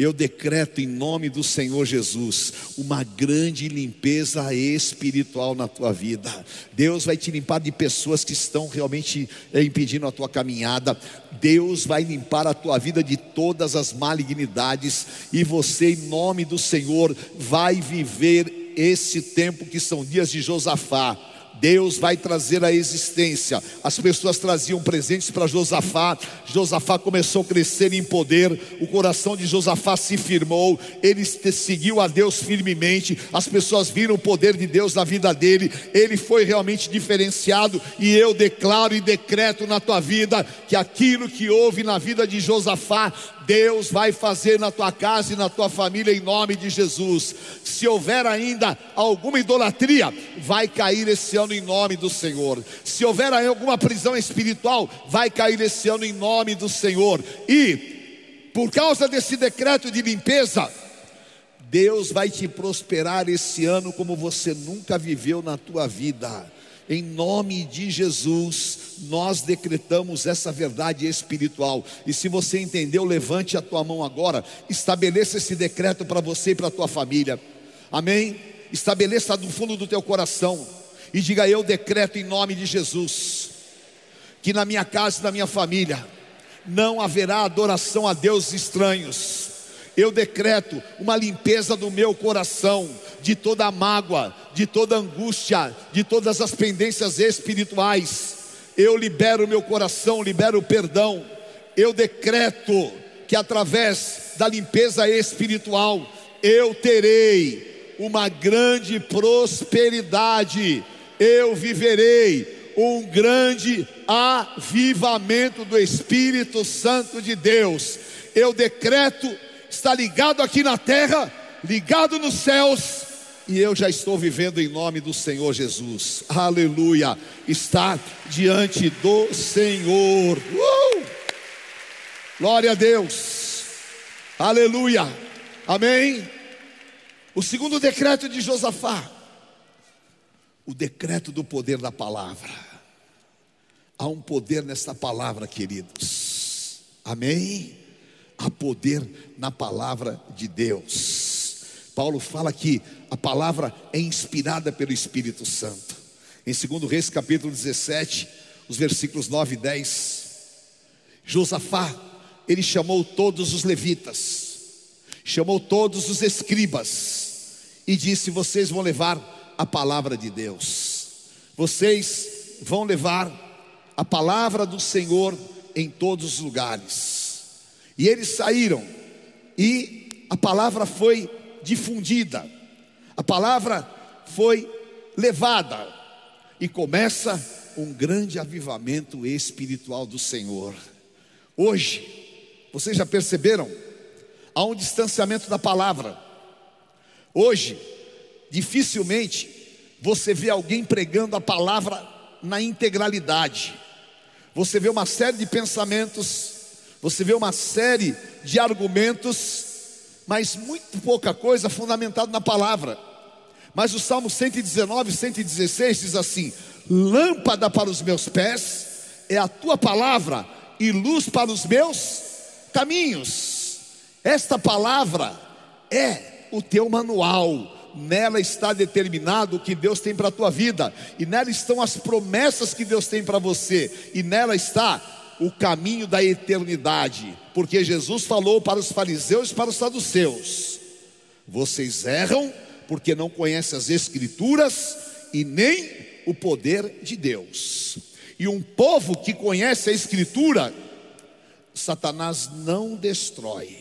Eu decreto em nome do Senhor Jesus uma grande limpeza espiritual na tua vida. Deus vai te limpar de pessoas que estão realmente eh, impedindo a tua caminhada. Deus vai limpar a tua vida de todas as malignidades e você, em nome do Senhor, vai viver esse tempo que são dias de Josafá Deus vai trazer a existência. As pessoas traziam presentes para Josafá. Josafá começou a crescer em poder. O coração de Josafá se firmou. Ele seguiu a Deus firmemente. As pessoas viram o poder de Deus na vida dele. Ele foi realmente diferenciado. E eu declaro e decreto na tua vida que aquilo que houve na vida de Josafá Deus vai fazer na tua casa e na tua família em nome de Jesus. Se houver ainda alguma idolatria, vai cair esse ano em nome do Senhor. Se houver alguma prisão espiritual, vai cair esse ano em nome do Senhor. E por causa desse decreto de limpeza, Deus vai te prosperar esse ano como você nunca viveu na tua vida. Em nome de Jesus, nós decretamos essa verdade espiritual. E se você entendeu, levante a tua mão agora, estabeleça esse decreto para você e para a tua família. Amém? Estabeleça do fundo do teu coração e diga: Eu decreto em nome de Jesus que na minha casa e na minha família não haverá adoração a deuses estranhos. Eu decreto uma limpeza do meu coração, de toda a mágoa, de toda angústia, de todas as pendências espirituais. Eu libero meu coração, libero o perdão. Eu decreto que através da limpeza espiritual eu terei uma grande prosperidade. Eu viverei um grande avivamento do Espírito Santo de Deus. Eu decreto, está ligado aqui na terra, ligado nos céus, e eu já estou vivendo em nome do Senhor Jesus. Aleluia! Está diante do Senhor. Uh! Glória a Deus. Aleluia. Amém. O segundo decreto de Josafá, o decreto do poder da palavra. Há um poder nessa palavra, queridos. Amém? Há poder na palavra de Deus. Paulo fala que a palavra é inspirada pelo Espírito Santo. Em 2 Reis, capítulo 17, os versículos 9 e 10. Josafá, ele chamou todos os levitas, chamou todos os escribas e disse: Vocês vão levar a palavra de Deus, vocês vão levar a palavra do Senhor em todos os lugares. E eles saíram, e a palavra foi difundida, a palavra foi levada, e começa um grande avivamento espiritual do Senhor. Hoje, vocês já perceberam? Há um distanciamento da palavra. Hoje, dificilmente você vê alguém pregando a palavra na integralidade você vê uma série de pensamentos, você vê uma série de argumentos, mas muito pouca coisa fundamentado na palavra. Mas o Salmo 119, 116 diz assim: Lâmpada para os meus pés é a tua palavra e luz para os meus caminhos. Esta palavra é o teu manual nela está determinado o que Deus tem para a tua vida, e nela estão as promessas que Deus tem para você, e nela está o caminho da eternidade, porque Jesus falou para os fariseus e para os saduceus: vocês erram porque não conhecem as Escrituras e nem o poder de Deus. E um povo que conhece a Escritura, Satanás não destrói.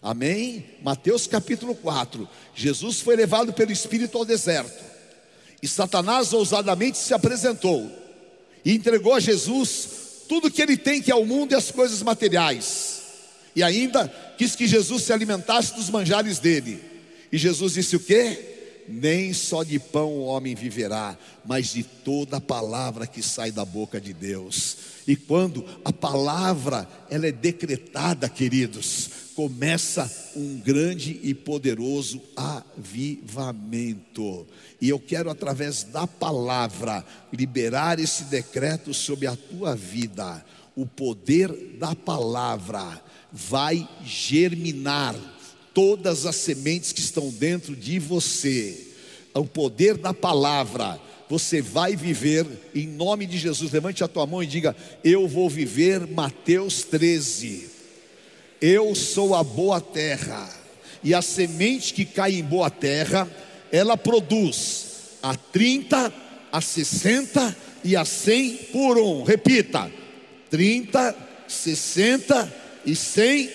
Amém? Mateus capítulo 4. Jesus foi levado pelo Espírito ao deserto. E Satanás ousadamente se apresentou e entregou a Jesus tudo que ele tem, que é o mundo e as coisas materiais. E ainda quis que Jesus se alimentasse dos manjares dele. E Jesus disse o quê? nem só de pão o homem viverá, mas de toda a palavra que sai da boca de Deus. E quando a palavra ela é decretada, queridos, começa um grande e poderoso avivamento. E eu quero através da palavra liberar esse decreto sobre a tua vida. O poder da palavra vai germinar todas as sementes que estão dentro de você. O poder da palavra, você vai viver em nome de Jesus. Levante a tua mão e diga: Eu vou viver Mateus 13. Eu sou a boa terra, e a semente que cai em boa terra, ela produz a 30, a 60 e a 100 por um. Repita: 30, 60 e 100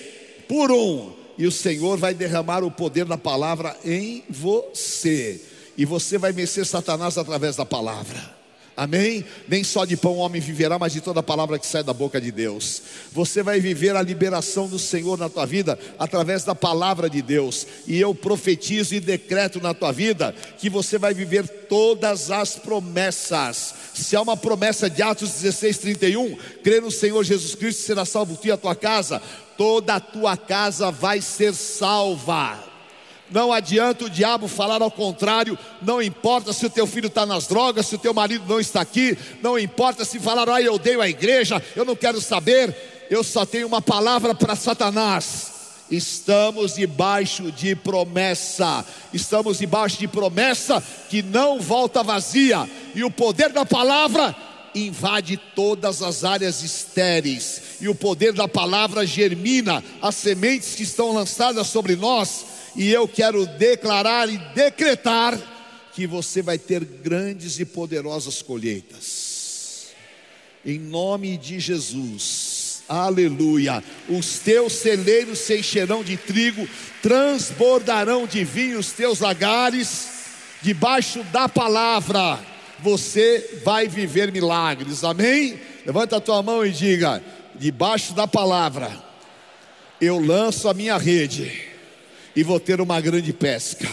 por um e o Senhor vai derramar o poder da palavra em você, e você vai vencer Satanás através da palavra. Amém? Nem só de pão o homem viverá, mas de toda a palavra que sai da boca de Deus. Você vai viver a liberação do Senhor na tua vida através da palavra de Deus. E eu profetizo e decreto na tua vida que você vai viver todas as promessas. Se há uma promessa de Atos 16, 31, crê no Senhor Jesus Cristo, será salvo tu e a tua casa, toda a tua casa vai ser salva Não adianta o diabo falar ao contrário. Não importa se o teu filho está nas drogas, se o teu marido não está aqui. Não importa se falar, ah, eu odeio a igreja, eu não quero saber. Eu só tenho uma palavra para Satanás. Estamos debaixo de promessa, estamos debaixo de promessa que não volta vazia, e o poder da palavra invade todas as áreas estéreis, e o poder da palavra germina as sementes que estão lançadas sobre nós, e eu quero declarar e decretar que você vai ter grandes e poderosas colheitas, em nome de Jesus, aleluia. Os teus celeiros se encherão de trigo, transbordarão de vinho os teus lagares, debaixo da palavra você vai viver milagres, amém? Levanta a tua mão e diga: debaixo da palavra, eu lanço a minha rede e vou ter uma grande pesca.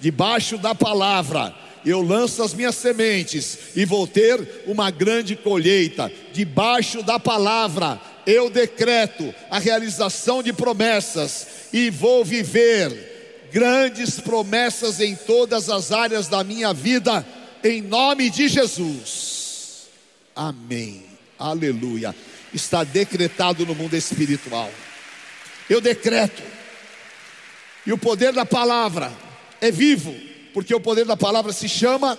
Debaixo da palavra, eu lanço as minhas sementes e vou ter uma grande colheita. Debaixo da palavra, eu decreto a realização de promessas e vou viver grandes promessas em todas as áreas da minha vida em nome de Jesus. Amém. Aleluia. Está decretado no mundo espiritual. Eu decreto. E o poder da palavra é vivo, porque o poder da palavra se chama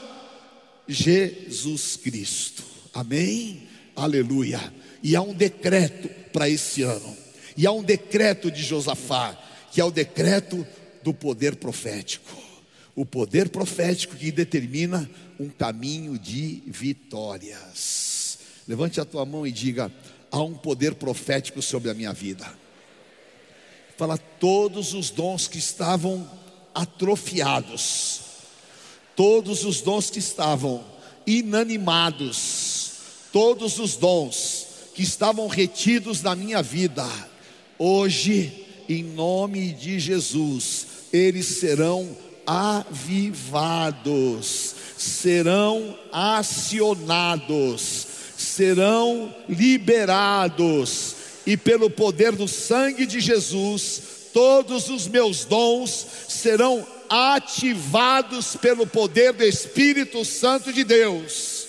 Jesus Cristo. Amém? Aleluia. E há um decreto para esse ano. E há um decreto de Josafá, que é o decreto do poder profético. O poder profético que determina um caminho de vitórias. Levante a tua mão e diga: há um poder profético sobre a minha vida. Fala todos os dons que estavam atrofiados, todos os dons que estavam inanimados, todos os dons que estavam retidos na minha vida, hoje, em nome de Jesus, eles serão avivados serão acionados, serão liberados, e pelo poder do sangue de Jesus, todos os meus dons serão ativados pelo poder do Espírito Santo de Deus.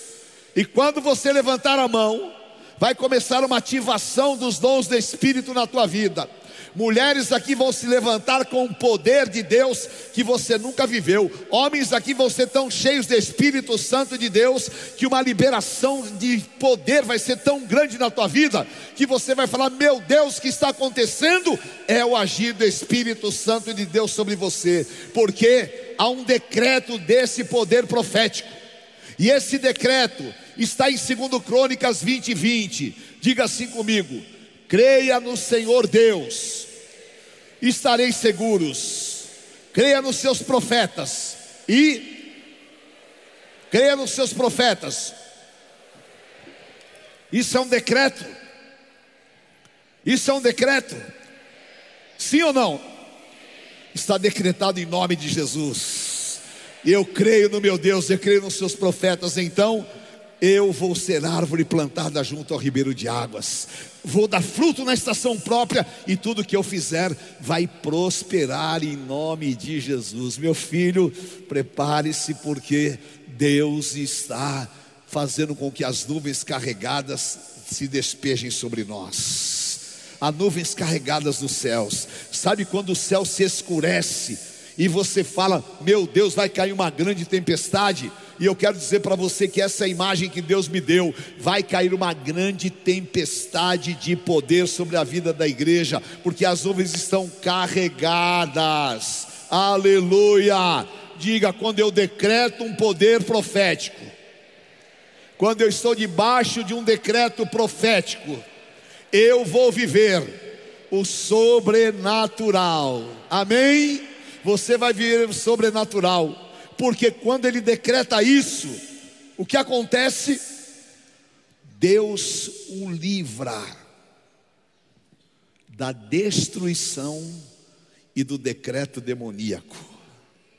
E quando você levantar a mão, vai começar uma ativação dos dons do Espírito na tua vida. Mulheres aqui vão se levantar com o poder de Deus que você nunca viveu. Homens aqui vão ser tão cheios do Espírito Santo de Deus que uma liberação de poder vai ser tão grande na tua vida que você vai falar: Meu Deus, o que está acontecendo? É o agir do Espírito Santo de Deus sobre você, porque há um decreto desse poder profético. E esse decreto está em 2 Crônicas 20, 20. Diga assim comigo: creia no Senhor Deus estareis seguros. Creia nos seus profetas e creia nos seus profetas. Isso é um decreto. Isso é um decreto. Sim ou não? Está decretado em nome de Jesus. Eu creio no meu Deus, eu creio nos seus profetas. Então, eu vou ser árvore plantada junto ao ribeiro de águas, vou dar fruto na estação própria, e tudo que eu fizer vai prosperar em nome de Jesus. Meu filho, prepare-se, porque Deus está fazendo com que as nuvens carregadas se despejem sobre nós. Há nuvens carregadas nos céus. Sabe quando o céu se escurece e você fala: Meu Deus, vai cair uma grande tempestade? E eu quero dizer para você que essa imagem que Deus me deu vai cair uma grande tempestade de poder sobre a vida da igreja, porque as nuvens estão carregadas. Aleluia! Diga quando eu decreto um poder profético. Quando eu estou debaixo de um decreto profético, eu vou viver o sobrenatural. Amém? Você vai viver o sobrenatural porque quando ele decreta isso, o que acontece? Deus o livra da destruição e do decreto demoníaco.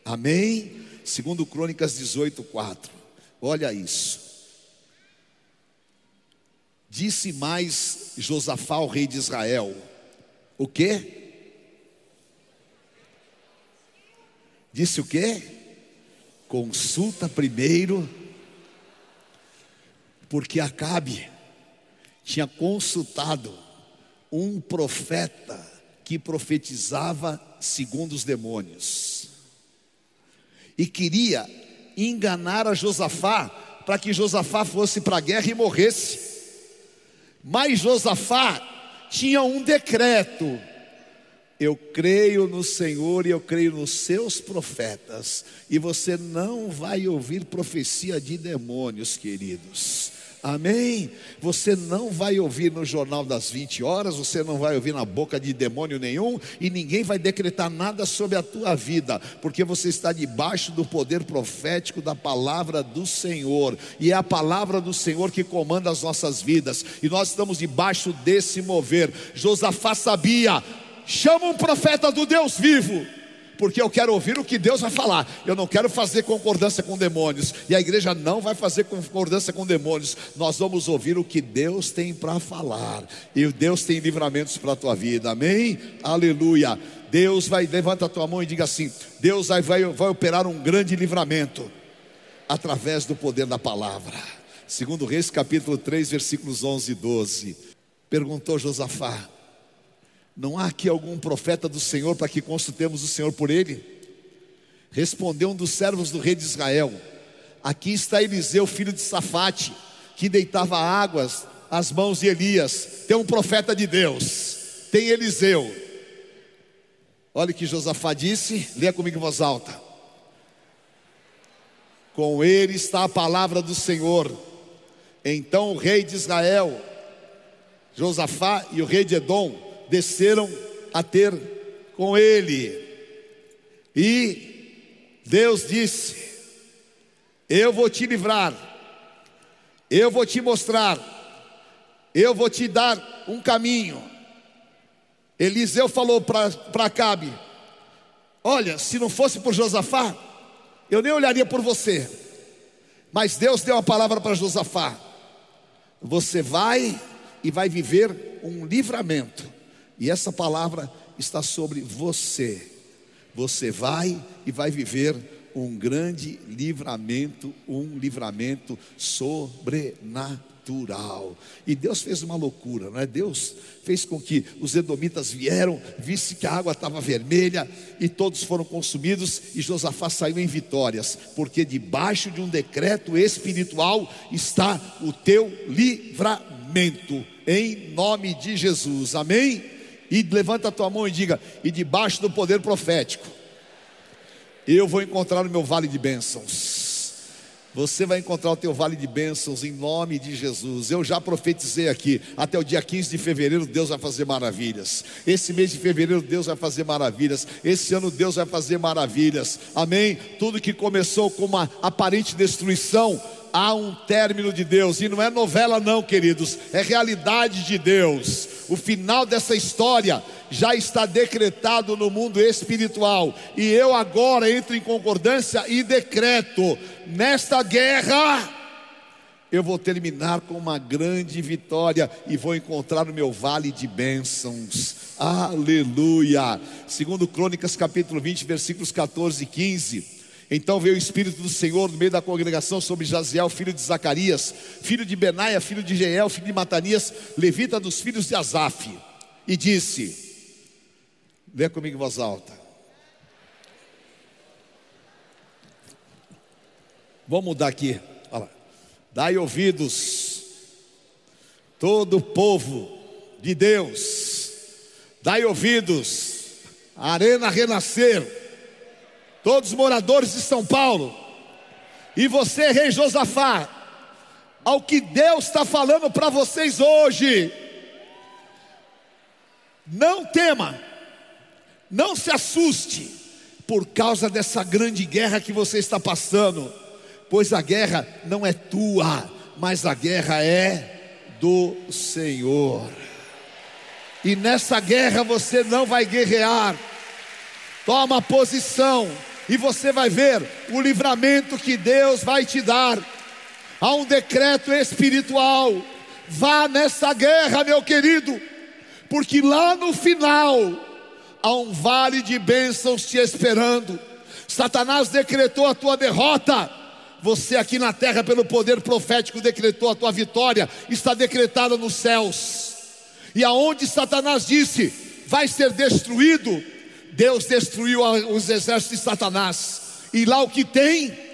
Amém? Segundo Crônicas 18, 4. Olha isso. Disse mais Josafá, o rei de Israel: O que? Disse o quê? Consulta primeiro, porque Acabe tinha consultado um profeta que profetizava segundo os demônios e queria enganar a Josafá para que Josafá fosse para a guerra e morresse. Mas Josafá tinha um decreto: eu creio no Senhor e eu creio nos seus profetas, e você não vai ouvir profecia de demônios, queridos. Amém? Você não vai ouvir no jornal das 20 horas, você não vai ouvir na boca de demônio nenhum, e ninguém vai decretar nada sobre a tua vida, porque você está debaixo do poder profético da palavra do Senhor, e é a palavra do Senhor que comanda as nossas vidas, e nós estamos debaixo desse mover. Josafá sabia, chama um profeta do Deus vivo porque eu quero ouvir o que Deus vai falar. Eu não quero fazer concordância com demônios, e a igreja não vai fazer concordância com demônios. Nós vamos ouvir o que Deus tem para falar, e Deus tem livramentos para a tua vida, amém? Aleluia. Deus vai, levanta a tua mão e diga assim: Deus vai, vai, vai operar um grande livramento através do poder da palavra. Segundo Reis capítulo 3, versículos 11 e 12. Perguntou Josafá: não há aqui algum profeta do Senhor para que consultemos o Senhor por ele? Respondeu um dos servos do rei de Israel: Aqui está Eliseu, filho de Safate, que deitava águas às mãos de Elias. Tem um profeta de Deus, tem Eliseu. Olha o que Josafá disse, leia comigo em voz alta. Com ele está a palavra do Senhor. Então o rei de Israel, Josafá e o rei de Edom desceram a ter com ele. E Deus disse: Eu vou te livrar, eu vou te mostrar, eu vou te dar um caminho. Eliseu falou para Acabe: Olha, se não fosse por Josafá, eu nem olharia por você. Mas Deus deu a palavra para Josafá: Você vai e vai viver um livramento. E essa palavra está sobre você. Você vai e vai viver um grande livramento, um livramento sobrenatural. E Deus fez uma loucura, não é? Deus fez com que os edomitas vieram, visse que a água estava vermelha e todos foram consumidos e Josafá saiu em vitórias, porque debaixo de um decreto espiritual está o teu livramento em nome de Jesus. Amém. E levanta a tua mão e diga: e debaixo do poder profético, eu vou encontrar o meu vale de bênçãos. Você vai encontrar o teu vale de bênçãos em nome de Jesus. Eu já profetizei aqui, até o dia 15 de fevereiro Deus vai fazer maravilhas. Esse mês de fevereiro Deus vai fazer maravilhas. Esse ano Deus vai fazer maravilhas. Amém? Tudo que começou com uma aparente destruição, há um término de Deus, e não é novela, não, queridos, é realidade de Deus. O final dessa história já está decretado no mundo espiritual, e eu agora entro em concordância e decreto: nesta guerra, eu vou terminar com uma grande vitória e vou encontrar o meu vale de bênçãos. Aleluia. Segundo Crônicas capítulo 20, versículos 14 e 15. Então veio o Espírito do Senhor no meio da congregação sobre Jaziel, filho de Zacarias, filho de Benaia, filho de Jeel, filho de Matanias, levita dos filhos de Asaf, e disse: Lê comigo em voz alta. Vamos mudar aqui. Olha Dai ouvidos, todo o povo de Deus, dai ouvidos, arena renascer todos os moradores de São Paulo, e você, rei Josafá, ao que Deus está falando para vocês hoje, não tema, não se assuste por causa dessa grande guerra que você está passando, pois a guerra não é tua, mas a guerra é do Senhor. E nessa guerra você não vai guerrear. Toma posição e você vai ver o livramento que Deus vai te dar. Há um decreto espiritual. Vá nessa guerra, meu querido, porque lá no final há um vale de bênçãos te esperando. Satanás decretou a tua derrota. Você aqui na terra, pelo poder profético, decretou a tua vitória, está decretada nos céus. E aonde Satanás disse, vai ser destruído, Deus destruiu os exércitos de Satanás. E lá o que tem?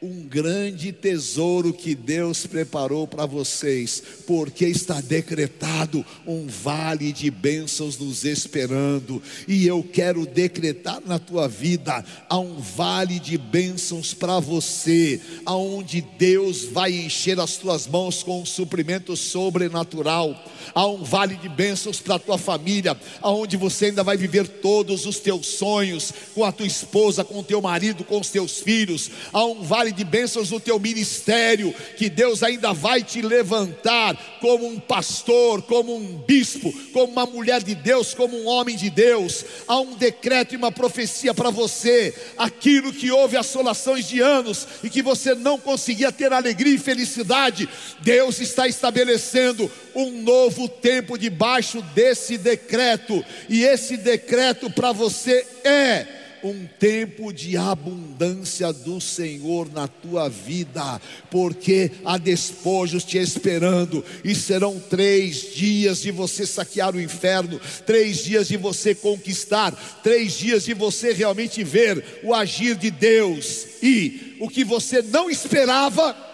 Um grande tesouro que Deus preparou para vocês, porque está decretado um vale de bênçãos nos esperando, e eu quero decretar na tua vida há um vale de bênçãos para você, aonde Deus vai encher as tuas mãos com um suprimento sobrenatural. Há um vale de bênçãos para a tua família, aonde você ainda vai viver todos os teus sonhos com a tua esposa, com o teu marido, com os teus filhos. Há um vale vale de bênçãos no teu ministério, que Deus ainda vai te levantar como um pastor, como um bispo, como uma mulher de Deus, como um homem de Deus. Há um decreto e uma profecia para você, aquilo que houve assolações de anos e que você não conseguia ter alegria e felicidade, Deus está estabelecendo um novo tempo debaixo desse decreto, e esse decreto para você é um tempo de abundância do Senhor na tua vida, porque há despojos te esperando, e serão três dias de você saquear o inferno, três dias de você conquistar, três dias de você realmente ver o agir de Deus, e o que você não esperava,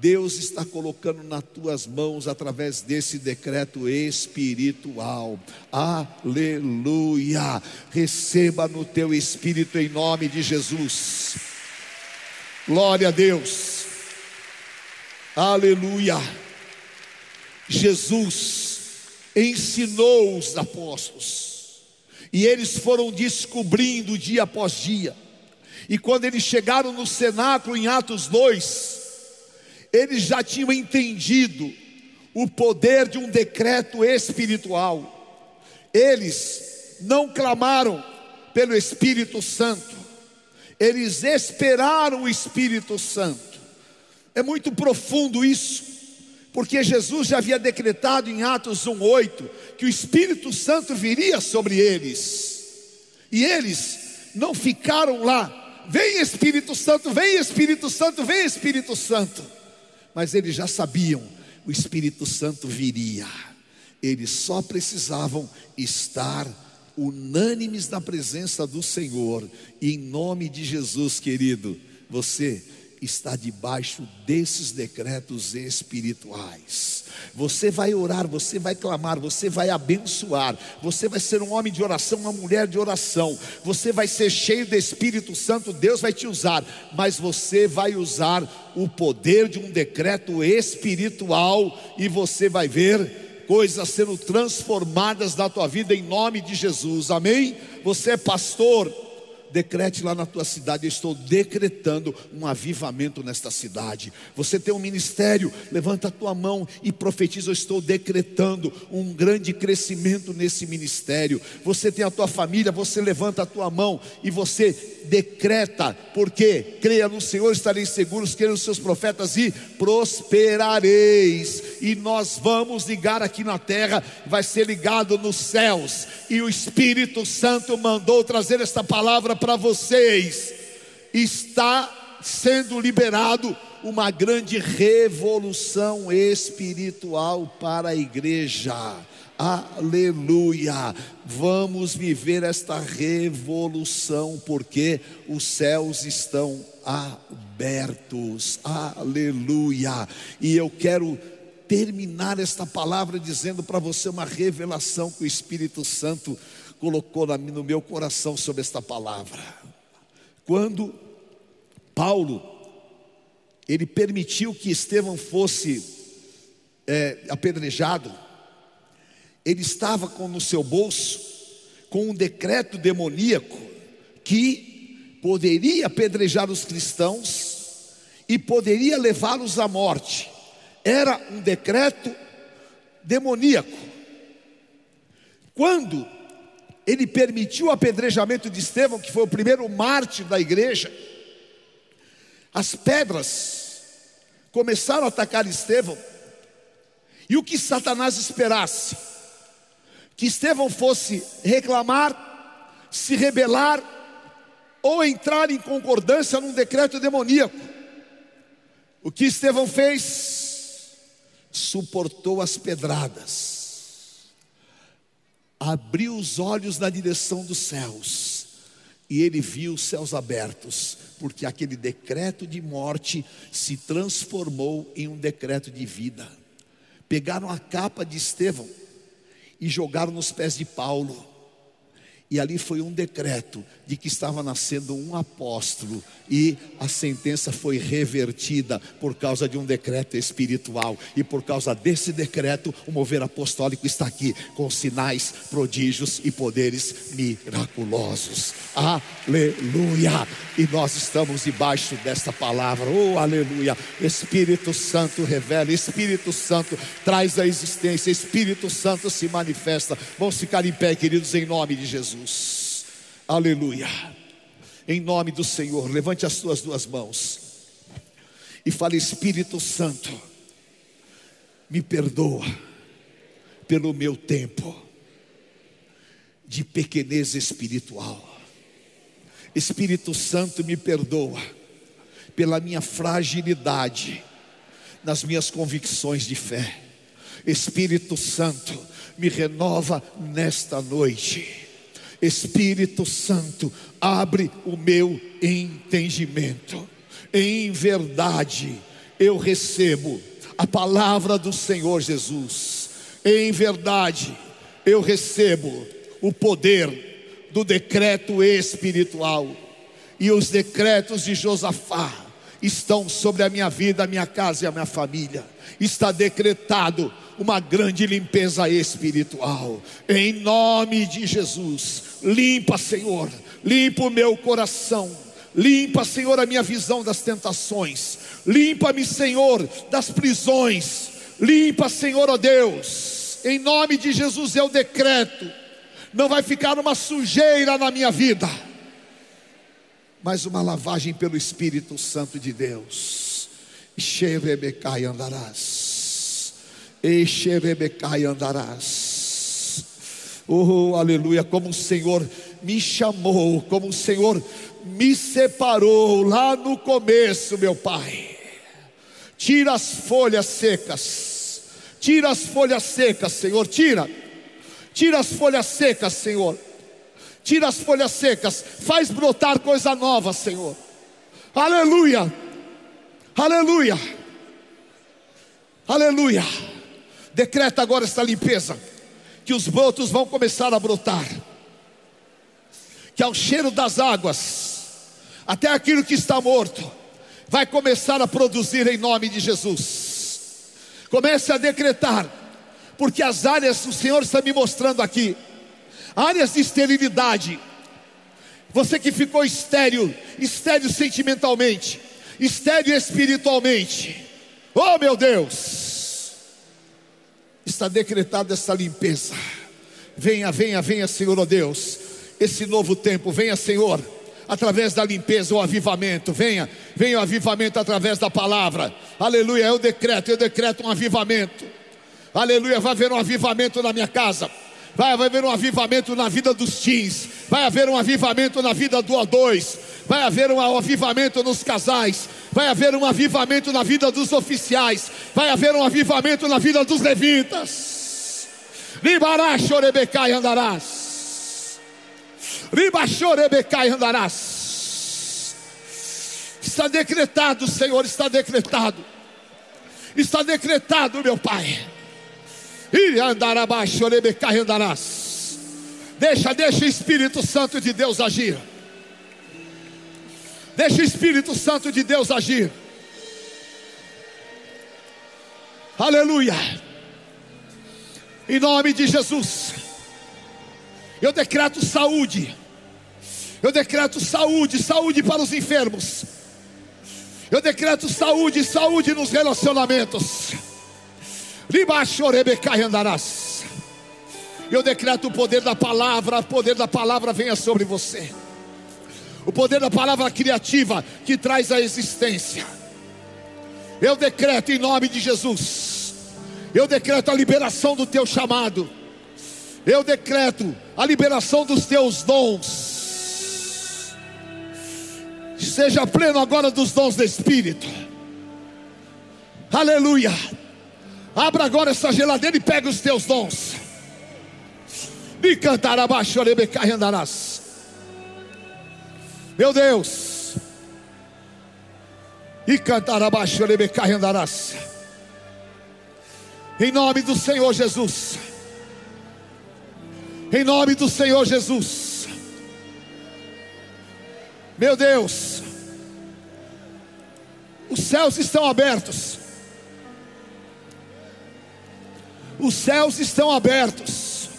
Deus está colocando nas tuas mãos através desse decreto espiritual. Aleluia! Receba no teu espírito em nome de Jesus. Glória a Deus. Aleluia. Jesus ensinou os apóstolos, e eles foram descobrindo dia após dia. E quando eles chegaram no cenáculo em Atos 2, eles já tinham entendido o poder de um decreto espiritual. Eles não clamaram pelo Espírito Santo, eles esperaram o Espírito Santo. É muito profundo isso, porque Jesus já havia decretado em Atos 1:8 que o Espírito Santo viria sobre eles. E eles não ficaram lá, vem Espírito Santo, vem Espírito Santo, vem Espírito Santo mas eles já sabiam, o Espírito Santo viria. Eles só precisavam estar unânimes na presença do Senhor. E em nome de Jesus, querido, você está debaixo desses decretos espirituais. Você vai orar, você vai clamar, você vai abençoar, você vai ser um homem de oração, uma mulher de oração, você vai ser cheio do Espírito Santo, Deus vai te usar, mas você vai usar o poder de um decreto espiritual e você vai ver coisas sendo transformadas na tua vida em nome de Jesus, amém? Você é pastor, decrete lá na tua cidade: eu estou decretando um avivamento nesta cidade. Você tem um ministério, levanta a tua mão e profetiza: eu estou decretando um grande crescimento nesse ministério. Você tem a tua família, você levanta a tua mão e você decreta, porque creia no Senhor, estareis seguros, creia nos seus profetas e prosperareis. E nós vamos ligar aqui na terra, vai ser ligado nos céus. E o Espírito Santo mandou trazer esta palavra para vocês. Está sendo liberado uma grande revolução espiritual para a igreja. Aleluia! Vamos viver esta revolução, porque os céus estão abertos. Aleluia! E eu quero terminar esta palavra dizendo para você uma revelação que o Espírito Santo colocou no meu coração sobre esta palavra. Quando Paulo ele permitiu que Estevão fosse é, apedrejado, ele estava com no seu bolso com um decreto demoníaco que poderia apedrejar os cristãos e poderia levá-los à morte. Era um decreto demoníaco. Quando ele permitiu o apedrejamento de Estevão, que foi o primeiro mártir da igreja, as pedras começaram a atacar Estevão, e o que Satanás esperasse? que Estevão fosse reclamar, se rebelar ou entrar em concordância num decreto demoníaco. O que Estevão fez? Suportou as pedradas, abriu os olhos na direção dos céus, e ele viu os céus abertos, porque aquele decreto de morte se transformou em um decreto de vida. Pegaram a capa de Estevão e jogaram nos pés de Paulo. E ali foi um decreto de que estava nascendo um apóstolo, e a sentença foi revertida por causa de um decreto espiritual, e por causa desse decreto, o mover apostólico está aqui, com sinais, prodígios e poderes miraculosos. Aleluia! E nós estamos debaixo desta palavra, oh aleluia! Espírito Santo revela, Espírito Santo traz a existência, Espírito Santo se manifesta. Vamos ficar em pé, queridos, em nome de Jesus. Jesus. Aleluia. Em nome do Senhor, levante as suas duas mãos e fale: Espírito Santo, me perdoa pelo meu tempo de pequenez espiritual. Espírito Santo, me perdoa pela minha fragilidade nas minhas convicções de fé. Espírito Santo, me renova nesta noite Espírito Santo, abre o meu entendimento. Em verdade, eu recebo a palavra do Senhor Jesus. Em verdade, eu recebo o poder do decreto espiritual. E os decretos de Josafá estão sobre a minha vida, a minha casa e a minha família. Está decretado uma grande limpeza espiritual. Em nome de Jesus, limpa, Senhor, limpa o meu coração. Limpa, Senhor, a minha visão das tentações. Limpa-me, Senhor, das prisões. Limpa, Senhor, ó Deus. Em nome de Jesus eu decreto. Não vai ficar uma sujeira na minha vida, mas uma lavagem pelo Espírito Santo de Deus. Xerebecai andarás. Exerebecai andarás. Oh, aleluia, como o Senhor me chamou, como o Senhor me separou lá no começo, meu Pai. Tira as folhas secas, tira as folhas secas, Senhor, tira, tira as folhas secas, Senhor, tira as folhas secas, faz brotar coisa nova, Senhor. Aleluia, aleluia, aleluia. Decreta agora esta limpeza, que os brotos vão começar a brotar, que ao cheiro das águas, até aquilo que está morto, vai começar a produzir em nome de Jesus. Comece a decretar, porque as áreas, o Senhor está me mostrando aqui, áreas de esterilidade. Você que ficou estéril, estéril sentimentalmente, estéril espiritualmente. Oh meu Deus! Está decretada essa limpeza. Venha, venha, venha, Senhor, ó oh Deus, esse novo tempo, venha, Senhor, através da limpeza, o avivamento, venha, venha o avivamento através da palavra, aleluia. Eu decreto, eu decreto um avivamento, aleluia. Vai haver um avivamento na minha casa, vai haver um avivamento na vida dos teens, vai haver um avivamento na vida do A2, vai haver um avivamento nos casais, vai haver um avivamento na vida dos oficiais, vai haver um avivamento na vida dos levitas. Ribará chorebecai andarás. Riba andarás. Está decretado, Senhor, está decretado. Está decretado, meu Pai. E andará baixo, andarás. Deixa, deixa o Espírito Santo de Deus agir. Deixa o Espírito Santo de Deus agir. Aleluia. Em nome de Jesus. Eu decreto saúde. Eu decreto saúde, saúde para os enfermos. Eu decreto saúde, saúde nos relacionamentos. Eu decreto o poder da palavra, o poder da palavra venha sobre você o poder da palavra criativa que traz a existência. Eu decreto em nome de Jesus, eu decreto a liberação do teu chamado, eu decreto a liberação dos teus dons. Seja pleno agora dos dons do Espírito. Aleluia. Abra agora essa geladeira e pega os teus dons. E cantar abaixo, e andarás. Meu Deus. E cantar abaixo, e andarás. Em nome do Senhor Jesus. Em nome do Senhor Jesus. Meu Deus. Os céus estão abertos. Os céus estão abertos.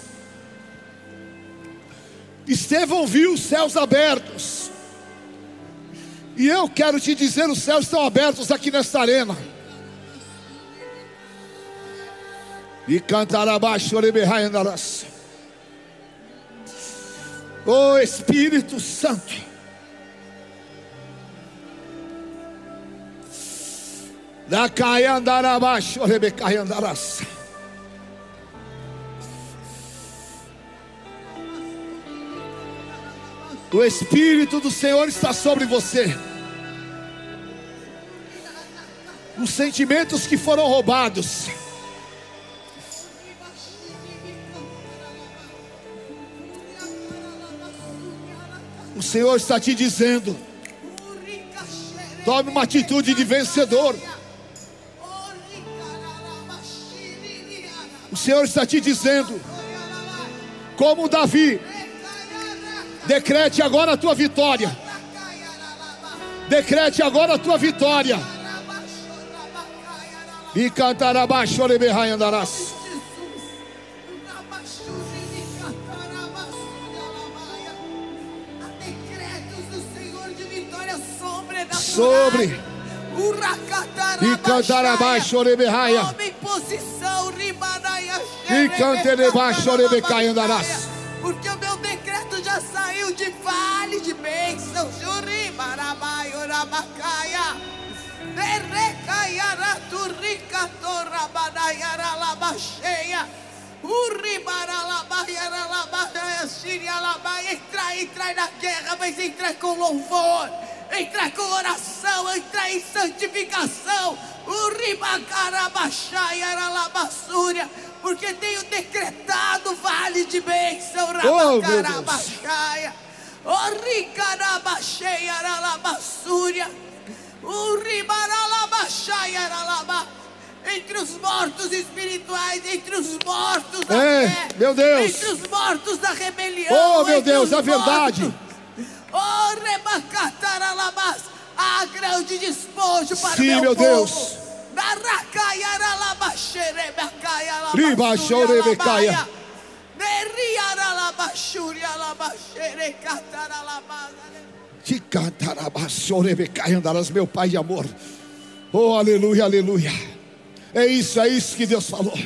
Estevão viu os céus abertos. E eu quero te dizer: os céus estão abertos aqui nesta arena. E cantar abaixo, andarás. Oh Espírito Santo. Da caia andar abaixo, Rebecai andarás. O Espírito do Senhor está sobre você. Os sentimentos que foram roubados. O Senhor está te dizendo: tome uma atitude de vencedor. O Senhor está te dizendo, como Davi, Decrete agora a tua vitória. Decrete agora a tua vitória. E cantará baixo, andarás. sobre e cantar abaixo, orebehaia. E cantar abaixo, orebecaia andarás. Porque o meu decreto já saiu de vale de bênção. Juri, marabai, Entra, entra na guerra, mas entra com louvor, entra com oração, entra em santificação. Porque tenho decretado vale de bênção, Rabacarabaxaia, o Ricarabaxeia, Aralabassúria, entre os mortos espirituais, entre os mortos da é, fé, meu Deus, entre os mortos da rebelião, oh meu Deus, a verdade, oh Rebacataralabas, há grande despojo para Sim, meu, meu povo. Deus. Ribachorebecaia. Te andarás, meu Pai de amor. Oh, aleluia, aleluia. É isso, é isso que Deus falou.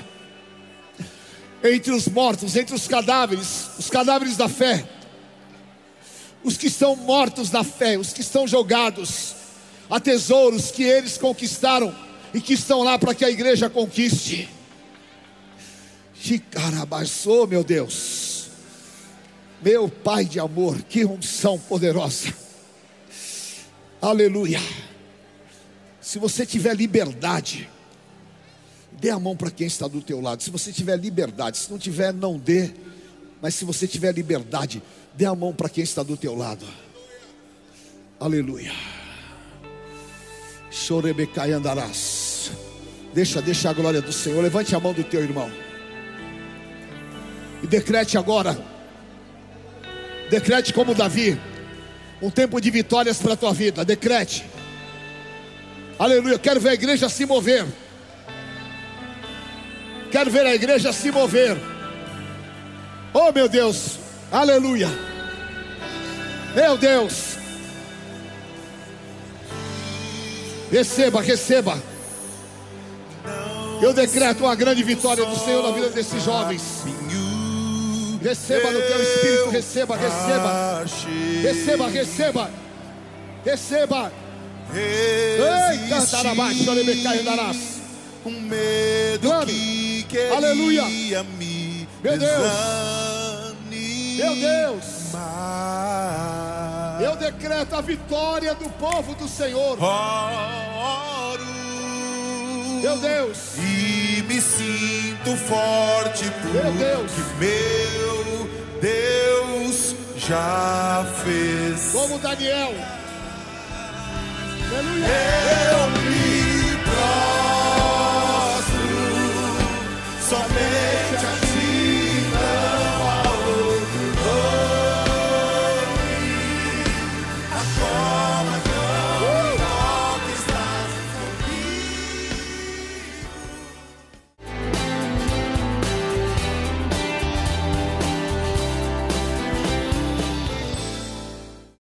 Entre os mortos, entre os cadáveres, os cadáveres da fé, os que estão mortos na fé, os que estão jogados a tesouros que eles conquistaram e que estão lá para que a igreja conquiste. Chicarabaçou, meu Deus, meu Pai de amor, que unção poderosa, aleluia. Se você tiver liberdade, dê a mão para quem está do teu lado. Se você tiver liberdade, se não tiver, não dê. Mas se você tiver liberdade, dê a mão para quem está do teu lado. Aleluia. Chorebecai andarás. Deixa, deixa a glória do Senhor. Levante a mão do teu irmão. E decrete agora. Decrete como Davi. Um tempo de vitórias para a tua vida. Decrete. Aleluia. Quero ver a igreja se mover. Quero ver a igreja se mover. Oh meu Deus. Aleluia. Meu Deus. Receba, receba. Eu decreto uma grande vitória do Senhor na vida desses jovens. Receba no teu espírito, receba, receba. Receba, receba. Receba. Ei, cantar abaixo, andarás. Um medo Clame. que Aleluia. me Meu Deus. Meu Deus. Eu decreto a vitória do povo do Senhor. Oro meu Deus, e me sinto forte porque meu Deus, meu Deus já fez. Como Daniel, aleluia. Eu me provo.